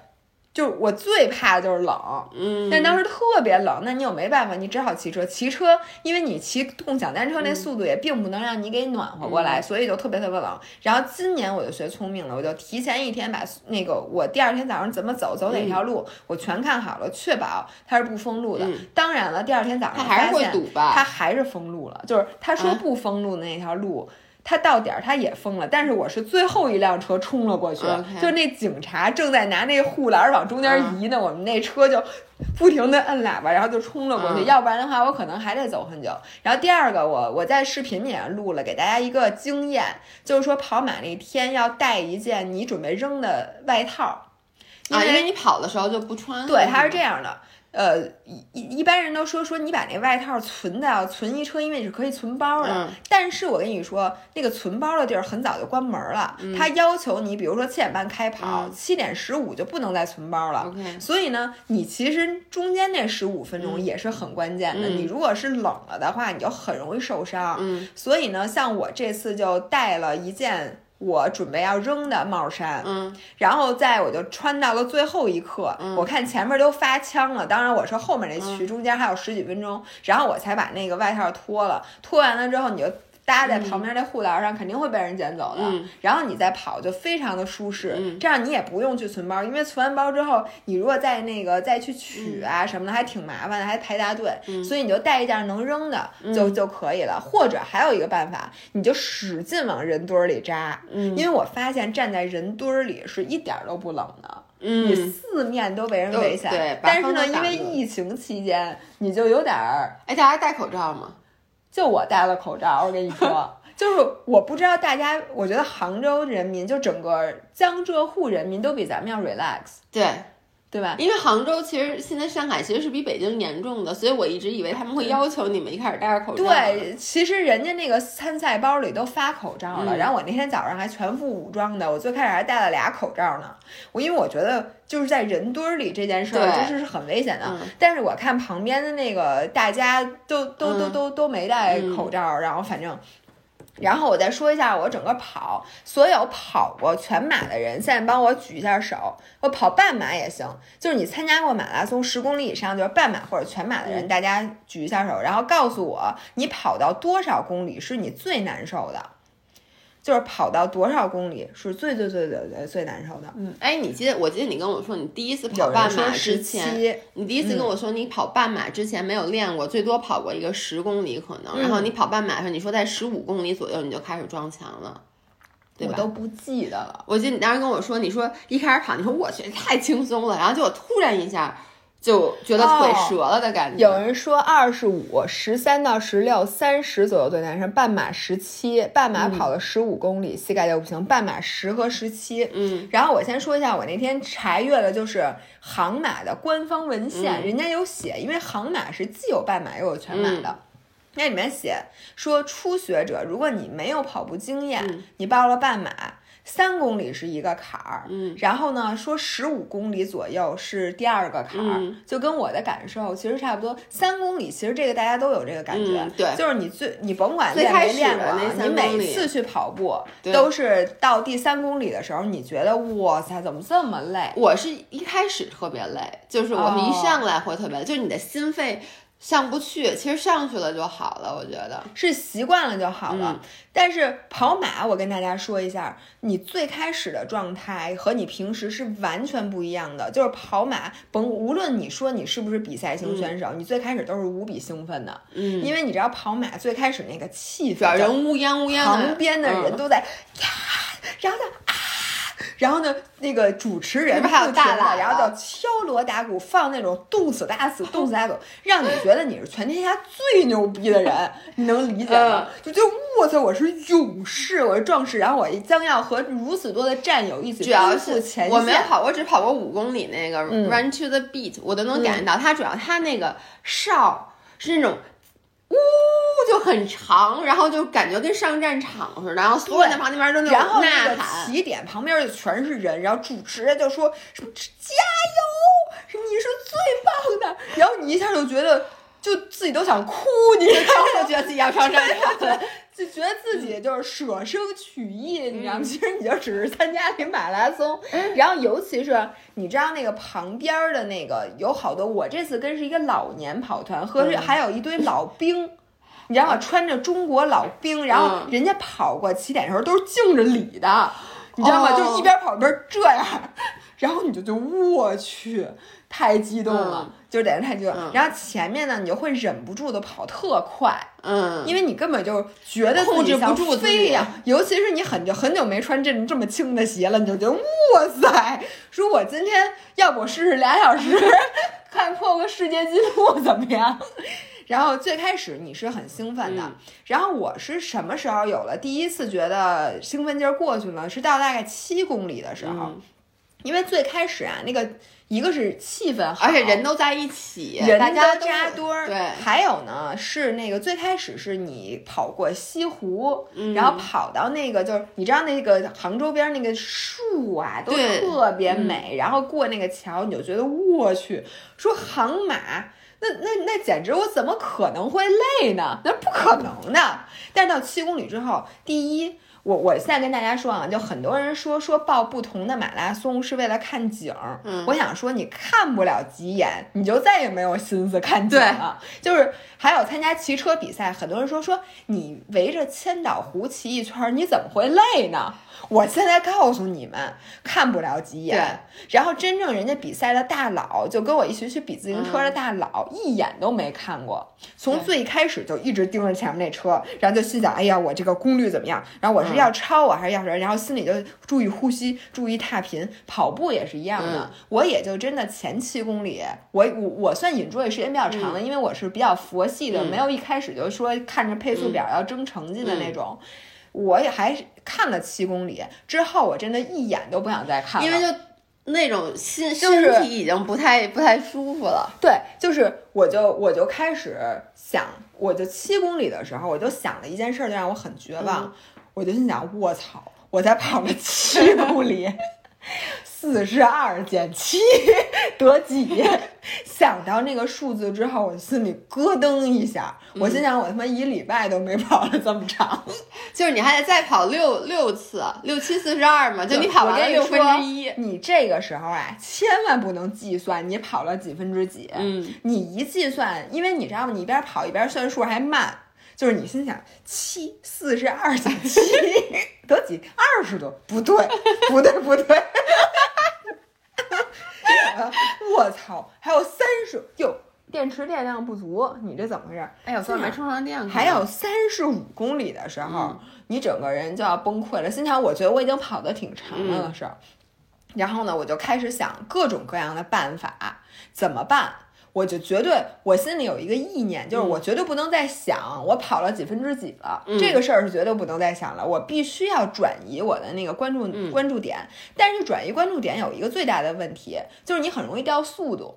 就是我最怕的就是冷，嗯，但当时特别冷，那你又没办法，你只好骑车。骑车，因为你骑共享单车那速度也并不能让你给暖和过来，所以就特别特别冷。然后今年我就学聪明了，我就提前一天把那个我第二天早上怎么走，走哪条路，我全看好了，确保它是不封路的。当然了，第二天早上还是会堵吧，它还是封路了，就是他说不封路的那条路。他到点儿他也封了，但是我是最后一辆车冲了过去，就那警察正在拿那护栏往中间移呢，我们那车就不停的摁喇叭，然后就冲了过去，要不然的话我可能还得走很久。然后第二个，我我在视频里面录了，给大家一个经验，就是说跑马那天要带一件你准备扔的外套，啊，因为你跑的时候就不穿。对，它是这样的。呃，一一般人都说说你把那外套存的存一车，因为你是可以存包的。但是我跟你说，那个存包的地儿很早就关门了。他要求你，比如说七点半开跑，七点十五就不能再存包了。所以呢，你其实中间那十五分钟也是很关键的。你如果是冷了的话，你就很容易受伤。所以呢，像我这次就带了一件。我准备要扔的帽衫，嗯，然后在我就穿到了最后一刻，我看前面都发枪了，当然我是后面那区，中间还有十几分钟，然后我才把那个外套脱了，脱完了之后你就。搭在旁边那护栏上肯定会被人捡走的，然后你再跑就非常的舒适，这样你也不用去存包，因为存完包之后，你如果再那个再去取啊什么的还挺麻烦的，还排大队，所以你就带一件能扔的就就可以了。或者还有一个办法，你就使劲往人堆里扎，因为我发现站在人堆里是一点都不冷的，你四面都被人围起来，但是呢，因为疫情期间你就有点儿，哎，大家戴口罩吗？就我戴了口罩，我跟你说，就是我不知道大家，我觉得杭州人民就整个江浙沪人民都比咱们要 relax，对。对吧？因为杭州其实现在上海其实是比北京严重的，所以我一直以为他们会要求你们一开始戴着口罩。对，其实人家那个参赛包里都发口罩了，然后我那天早上还全副武装的，我最开始还戴了俩口罩呢。我因为我觉得就是在人堆里这件事儿就是是很危险的，但是我看旁边的那个大家都都都都都没戴口罩，然后反正。然后我再说一下我整个跑，所有跑过全马的人，现在帮我举一下手。我跑半马也行，就是你参加过马拉松十公里以上，就是半马或者全马的人，大家举一下手，然后告诉我你跑到多少公里是你最难受的。就是跑到多少公里是最最最最最最难受的。嗯，哎，你记得？我记得你跟我说，你第一次跑半马之前，你第一次跟我说你跑半马之前没有练过，最多跑过一个十公里可能。然后你跑半马的时候，你说在十五公里左右你就开始撞墙了，对吧？我都不记得了。我记得你当时跟我说，你说一开始跑，你说我去太轻松了，然后结果突然一下。就觉得腿折了的感觉。有人说二十五、十三到十六、三十左右对男生，半马十七，半马跑了十五公里，膝盖就不行。半马十和十七，嗯。然后我先说一下，我那天查阅了就是杭马的官方文献，人家有写，因为杭马是既有半马又有全马的，那里面写说初学者，如果你没有跑步经验，你报了半马。三公里是一个坎儿，嗯，然后呢，说十五公里左右是第二个坎儿，嗯就跟我的感受其实差不多。三公里其实这个大家都有这个感觉，嗯对就是你最你甭管最练没练过你每次去跑步都是到第三公里的时候，你觉得哇塞，怎么这么累？我是一开始特别累，就是我们一哦上来会特别累，就是你的心肺上不去，其实上去了就好了，我觉得。是习惯了就好了。嗯但是跑马，我跟大家说一下，你最开始的状态和你平时是完全不一样的。就是跑马，甭无论你说你是不是比赛型选手，你最开始都是无比兴奋的，嗯，因为你知道跑马最开始那个气氛，人乌泱乌泱的，旁边的人嗯都在呀，然后呢啊。然后呢，那个主持人是不是还有不停地大然后叫敲锣打鼓，放那种动死打死、动死打死，让你觉得你是全天下最牛逼的人，你能理解吗？就觉得我操，我是勇士，我是壮士，然后我将要和如此多的战友一起奔赴是前线。我没有跑，我只跑过五公里那个嗯 Run to the Beat，、我都能感觉到它主要它那个哨是那种。呜，就很长，然后就感觉跟上战场似的，然后所有人在旁边都那然后种那个呐喊，起点旁边就全是人，然后主持人就说什么加油，什么你是最棒的，然后你一下就觉得就自己都想哭，你知道吗？就觉得自己要上战场了。就觉得自己就是舍生取义，你知道吗？其实你就只是参加一马拉松，然后尤其是你知道那个旁边儿的那个有好多，我这次跟是一个老年跑团，和嗯还有一堆老兵。你知道吗？穿着中国老兵，然后嗯人家跑过起点的时候都是敬着礼的，你知道吗？哦就一边跑一边这样，然后你就就我去，太激动了，嗯就在那太激动。嗯然后前面呢，你就会忍不住的跑特快，嗯，因为你根本就觉得控制不像住飞一样，尤其是你很久很久没穿这这么轻的鞋了，你就觉得哇塞，说我今天要不我试试俩小时，看破个世界纪录怎么样？然后最开始你是很兴奋的，嗯然后我是什么时候有了第一次觉得兴奋劲儿过去呢？是到大概七公里的时候，嗯因为最开始啊，那个一个是气氛好，而且人都在一起，大家都扎堆儿，对，还有呢是那个最开始是你跑过西湖，嗯然后跑到那个就是你知道那个杭州边那个树啊都特别美，然后过那个桥你就觉得我去，说杭马。那那那简直我怎么可能会累呢？那不可能的。但是到七公里之后，第一，我我现在跟大家说啊，就很多人说说报不同的马拉松是为了看景儿，嗯我想说你看不了几眼，你就再也没有心思看景了。就是还有参加骑车比赛，很多人说说你围着千岛湖骑一圈儿，你怎么会累呢？我现在告诉你们，看不了几眼。然后真正人家比赛的大佬，就跟我一起去比自行车的大佬，一眼都没看过，从最开始就一直盯着前面那车，然后就心想，哎呀，我这个功率怎么样？然后我是要抄我还是要什么？然后心里就注意呼吸，注意踏频。跑步也是一样的，嗯我也就真的前七公里，我我我算 enjoy 时间比较长的，因为我是比较佛系的，嗯没有一开始就说看着配速表要争成绩的那种。我也还是看了七公里之后，我真的一眼都不想再看了，因为就那种心就是身体已经不太不太舒服了。对，就是我就我就开始想，我就七公里的时候，我就想了一件事儿，就让我很绝望。嗯我就心想，卧槽，我才跑了七公里，四十二减七得几？想到那个数字之后，我心里咯噔一下。我嗯心想，我他妈一礼拜都没跑了这么长。就是你还得再跑六六次，六七四十二嘛，就你跑完了六分之一。你这个时候啊，千万不能计算你跑了几分之几。嗯，你一计算，因为你知道吗？你一边跑一边算数还慢，就是你心想七四十二减七 得几二十多？不对，不对，不对。我操，还有三十哟，电池电量不足，你这怎么回事？哎呦，昨晚没充上电，还有三十五公里的时候，嗯你整个人就要崩溃了。心想，我觉得我已经跑得挺长了的事儿。然后呢，我就开始想各种各样的办法，怎么办？我就绝对，我心里有一个意念，就是我绝对不能再想我跑了几分之几了，嗯这个事儿是绝对不能再想了。我必须要转移我的那个关注、嗯关注点。但是转移关注点有一个最大的问题，就是你很容易掉速度。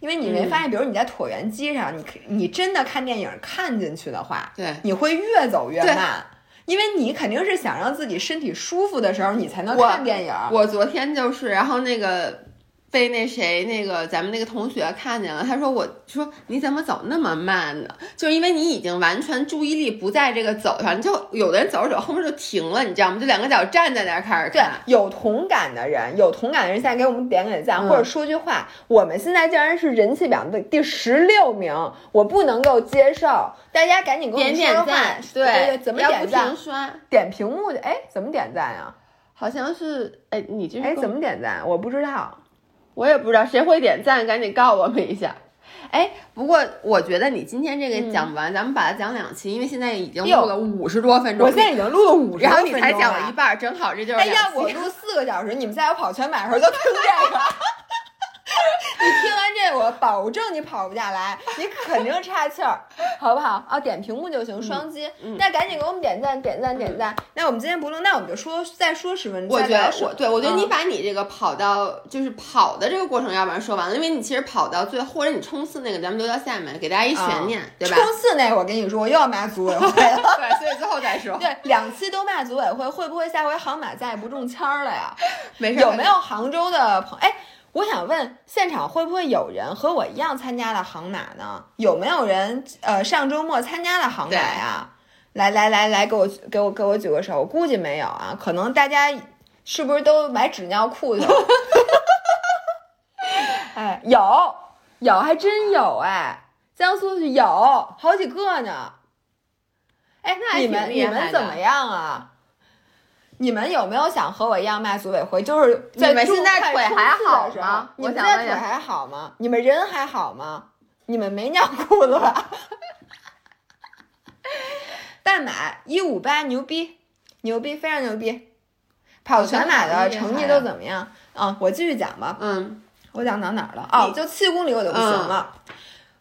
因为你没嗯发现，比如你在椭圆机上，你你真的看电影看进去的话，对，你会越走越慢。因为你肯定是想让自己身体舒服的时候，你才能看电影。我昨天就是，然后那个被那谁那个咱们那个同学看见了，他说我说你怎么走那么慢呢？就是因为你已经完全注意力不在这个走上，就有的人走着走着后面就停了，你知道吗？就两个脚站在那儿开始对看。，有同感的人，有同感的人，现在给我们点点赞，嗯或者说句话。我们现在竟然是人气榜的第十六名，我不能够接受。大家赶紧给我们点赞，对对，怎么点赞？刷？点屏幕的，哎，怎么点赞呀？好像是，哎，你这是哎，怎么点赞？我不知道。我也不知道谁会点赞，赶紧告我们一下。哎，不过我觉得你今天这个讲不完，咱们把它讲两期，因为现在已经录了五十多分钟，我现在已经录了五十，然后你才讲了一。半儿，正好这就是哎，两期。要我录四个小时，你们在我跑全马的时候都听这个。你听完这个，我保证你跑不下来，你肯定岔气儿，好不好？啊，点屏幕就行，双击。嗯那赶紧给我们点赞，点赞，点赞。那我们今天不录，那我们就说再说十分钟。我觉得我对我觉得你嗯把你这个跑到就是跑的这个过程，要不然说完了，因为你其实跑到最后，或者你冲刺那个，咱们留到下面给大家一悬念，对吧？冲刺那我跟你说，我又要骂组委会了。对，所以最后再说。对，两期都骂组委会，会不会下回航马再也不中签儿了呀？没事。有没有杭州的朋哎，我想问，现场会不会有人和我一样参加了航马呢？有没有人呃上周末参加了航马呀？来来来来，给我给我给我举个手，我估计没有啊，可能大家是不是都买纸尿裤去了？哎，有有，还真有哎，江苏有好几个呢。哎，那你们你们怎么样啊？你们有没有想和我一样卖组委会？就是在你们现在腿还好吗你们现在腿还好吗？你们人还好吗？你们没尿裤子吧？半马一五八牛逼，牛逼，非常牛逼。跑全马的成绩都怎么样？啊，我继续讲吧。嗯我讲到哪儿了？哦，就七公里我就不行了。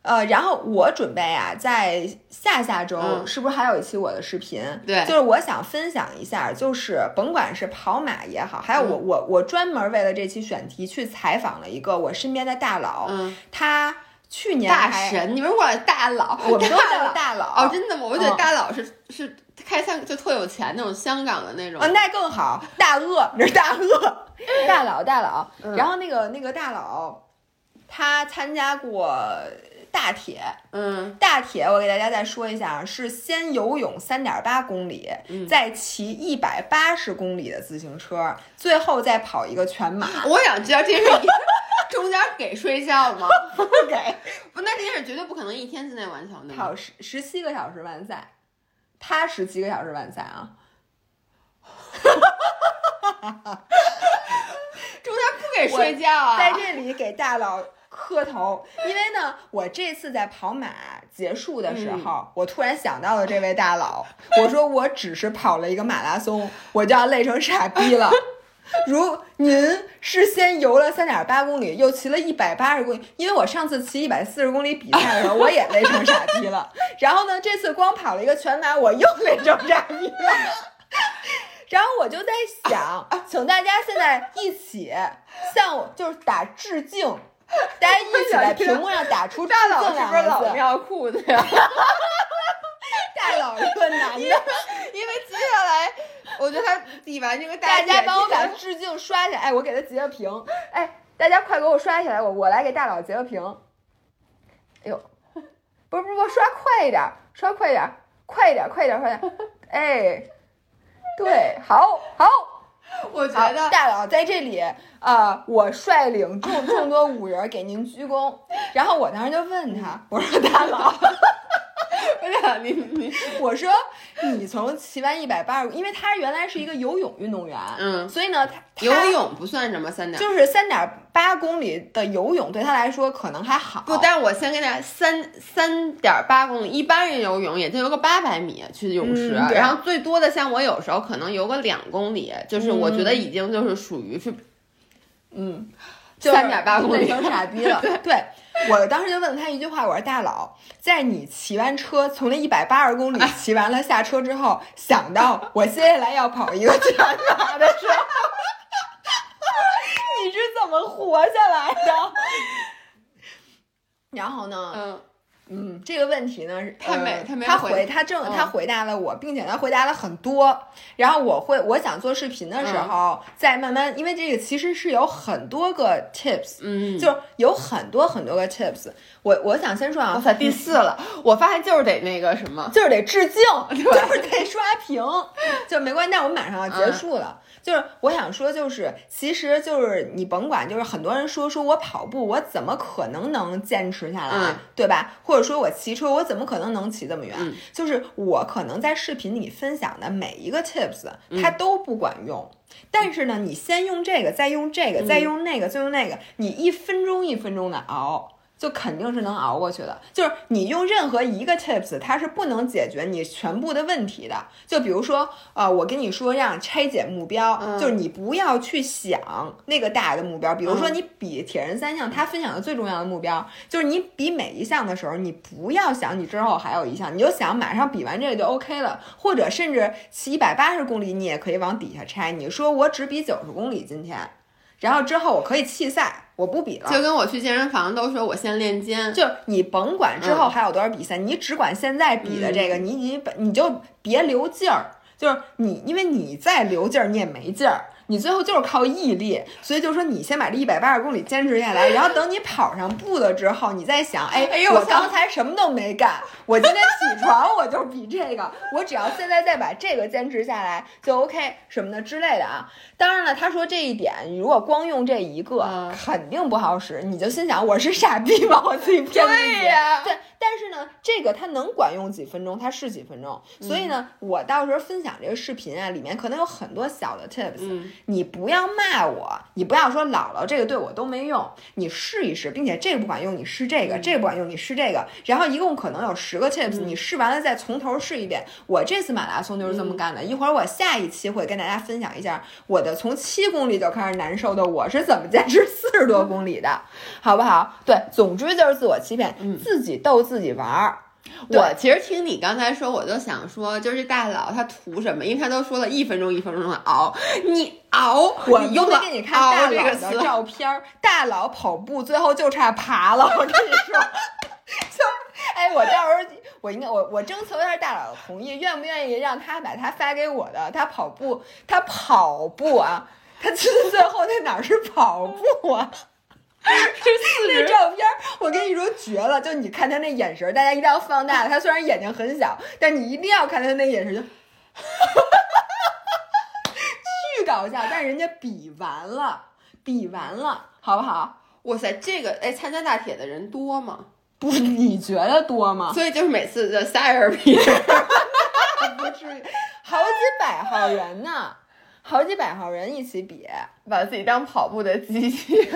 呃，然后我准备啊，在下下周、嗯是不是还有一期我的视频？对就是我想分享一下，就是甭管是跑马也好，还有我、我我专门为了这期选题去采访了一个我身边的大佬，嗯，他去年大，神，你们管大佬，我们都叫大佬哦，真的吗？我觉得嗯大佬是是开香就特有钱那种香港的那种啊，。那更好，大鳄，你是大鳄，大佬，大佬。嗯然后那个那个大佬，他参加过大铁，嗯大铁，我给大家再说一下啊，是先游泳三点八公里，嗯再骑一百八十公里的自行车，最后再跑一个全马。我想知道这是一中间给睡觉吗？不给不，那这件事绝对不可能一天之内完成的。跑十十七个小时完赛，他十七个小时完赛啊！中间不给睡觉啊？在这里给大佬磕头，因为呢，我这次在跑马结束的时候，我突然想到了这位大佬，我说我只是跑了一个马拉松，我就要累成傻逼了。如您是先游了三点八公里，又骑了一百八十公里，因为我上次骑一百四十公里比赛的时候，我也累成傻逼了。然后呢，这次光跑了一个全马，我又累成傻逼了。然后我就在想，请大家现在一起向我就是打致敬，大家一起在屏幕上打出 “大佬”是不是。老尿裤子呀？大佬是个男的，因为接下来我觉得他比完这个大家帮我把致敬刷起来。哎，我给他截个屏。哎，大家快给我刷起来，我我来给大佬截个屏。哎呦，不是不是，不是刷快一点，刷快一点，快一点，快一点，快一点。哎，对，好好。我觉，得大佬在这里，呃，我率领众众多五人给您鞠躬。然后我当时就问他，我说大佬，我想你你我说你从骑完一百八十，因为他原来是一个游泳运动员，嗯所以呢，他他游泳不算什么三点。就是三点八公里的游泳对他来说可能还好。不，但是我先跟大家三三点八公里，一般人游泳也就游个八百米去泳池，嗯然后最多的像我有时候可能游个两公里，就是我觉得已经就是属于是嗯，三点八公里累成傻逼了。对，我当时就问了他一句话，我说大佬，在你骑完车从那一百八十公里骑完了下车之后，想到我接下来要跑一个全马的时候，你是怎么活下来的？然后呢，嗯嗯，这个问题呢，他没他他回他正他回答了我，并且他回答了很多。然后我会我想做视频的时候再慢慢，因为这个其实是有很多个 tips，嗯，就是有很多很多个 tips。我我想先说啊，哇塞，第四了，我发现就是得那个什么，就是得致敬，就是得刷屏，就没关系。但我们马上要结束了。就是我想说，就是其实就是你甭管，就是很多人说说我跑步，我怎么可能能坚持下来，对吧？或者说我骑车，我怎么可能能骑这么远？就是我可能在视频里分享的每一个 tips，它都不管用。但是呢，你先用这个，再用这个，再用那个，再用那个，你一分钟一分钟的熬。就肯定是能熬过去的。就是你用任何一个 tips，它是不能解决你全部的问题的。就比如说，呃，我跟你说让拆解目标，就是你不要去想那个大的目标。比如说你比铁人三项，他分享的最重要的目标就是你比每一项的时候，你不要想你之后还有一项，你就想马上比完这个就 OK 了。或者甚至骑一百八十公里，你也可以往底下拆。你说我只比九十公里今天。然后之后我可以弃赛，我不比了。就跟我去健身房都说我先练肩，就你甭管之后还有多少比赛，你只管现在比的这个，你你你就别留劲儿，就是你因为你再留劲儿你也没劲儿。你最后就是靠毅力，所以就说你先把这一百八十公里坚持下来，然后等你跑上步了之后，你再想，哎，我刚才什么都没干，我今天起床我就比这个，我只要现在再把这个坚持下来就 OK 什么的之类的啊。当然了，他说这一点，如果光用这一个，肯定不好使。你就心想我是傻逼吗？我自己骗自己。对呀。对，但是呢，这个它能管用几分钟，它是几分钟。所以呢，我到时候分享这个视频啊，里面可能有很多小的 tips。你不要骂我，你不要说姥姥这个对我都没用，你试一试，并且这个不管用，你试这个，这个不管用，你试这个，然后一共可能有十个 tips，你试完了再从头试一遍。我这次马拉松就是这么干的。一会儿我下一期会跟大家分享一下我的从七公里就开始难受的我是怎么坚持四十多公里的，好不好？对，总之就是自我欺骗，自己逗自己玩儿。我其实听你刚才说，我就想说，就是大佬他图什么？因为他都说了一分钟一分钟的熬，你熬，我又没给你看大佬的照片，大佬跑步最后就差爬了。我跟你说，就哎，我到时候我应该我我征求一下大佬的同意，愿不愿意让他把他发给我的他跑步他跑步啊，他其实 最后那哪是跑步啊？那照片，我跟你说绝了！就你看他那眼神，大家一定要放大。他虽然眼睛很小，但你一定要看他那眼神，就 巨搞笑。但是人家比完了，比完了，好不好？哇塞，这个哎，参加大铁的人多吗？不，你觉得多吗？所以就是每次就仨人比，不至于，好几百号人呢，好几百号人一起比，把自己当跑步的机器。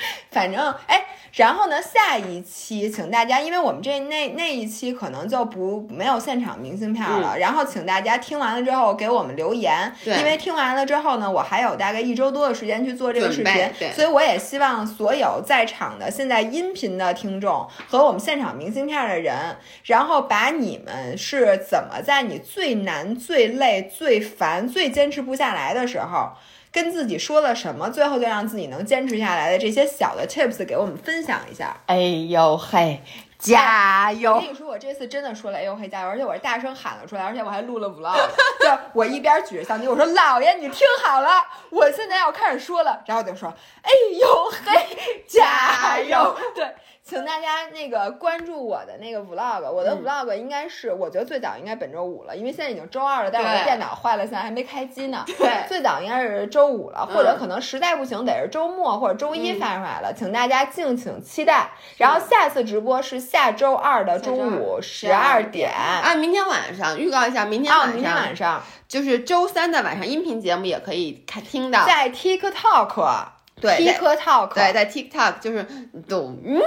反正哎，然后呢，下一期请大家，因为我们这那那一期可能就不没有现场明信片了，然后请大家听完了之后给我们留言，因为听完了之后呢，我还有大概一周多的时间去做这个视频，所以我也希望所有在场的现在音频的听众和我们现场明信片的人，然后把你们是怎么在你最难、最累、最烦、最坚持不下来的时候。跟自己说了什么，最后就让自己能坚持下来的这些小的 tips 给我们分享一下。哎呦嘿，加油！我跟你说，我这次真的说了哎呦嘿加油，而且我是大声喊了出来，而且我还录了 vlog。就我一边举着相机，我说老爷你听好了，我现在要开始说了，然后我就说哎呦嘿加油，对。请大家那个关注我的那个 vlog，我的 vlog 应该是，我觉得最早应该本周五了，因为现在已经周二了，但是我的电脑坏了，现在还没开机呢。对，最早应该是周五了，或者可能实在不行得是周末或者周一发出来了，请大家敬请期待。然后下次直播是下周二的中午十二点。啊，明天晚上预告一下，明天晚上，明天晚上就是周三的晚上，音频节目也可以看听到，在 TikTok。对，TikTok，对，在 TikTok 就是抖音，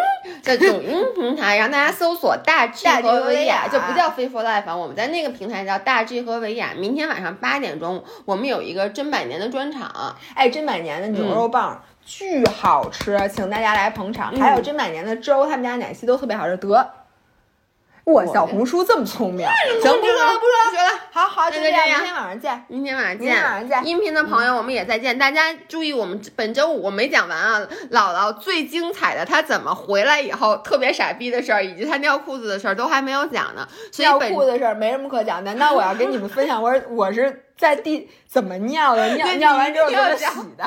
在抖音平台，让大家搜索大 G 和维亚，就不叫 Free for Life，我们在那个平台叫大 G 和维亚。明天晚上八点钟，我们有一个真百年的专场，哎，真百年的牛肉棒巨好吃，请大家来捧场。还有真百年的粥，他们家奶昔都特别好吃，得。哇，小红书这么聪明。行，不说了，不说了，不说了。好好，就这样，明天晚上见。明天晚上见。明天晚上见。音频的朋友，我们也再见。大家注意，我们本周五我没讲完啊，姥姥最精彩的，她怎么回来以后特别傻逼的事儿，以及她尿裤子的事儿都还没有讲呢。尿裤子的事儿没什么可讲。难道我要跟你们分享我我是？在地怎么尿的？尿尿完之后怎么洗的？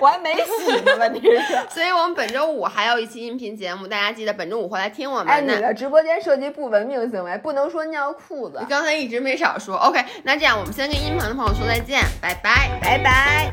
我还没洗呢，问题是。所以我们本周五还有一期音频节目，大家记得本周五回来听我们。哎，你的直播间涉及不文明行为，不能说尿裤子。刚才一直没少说。OK，那这样我们先跟音频的朋友说再见，拜拜，拜拜。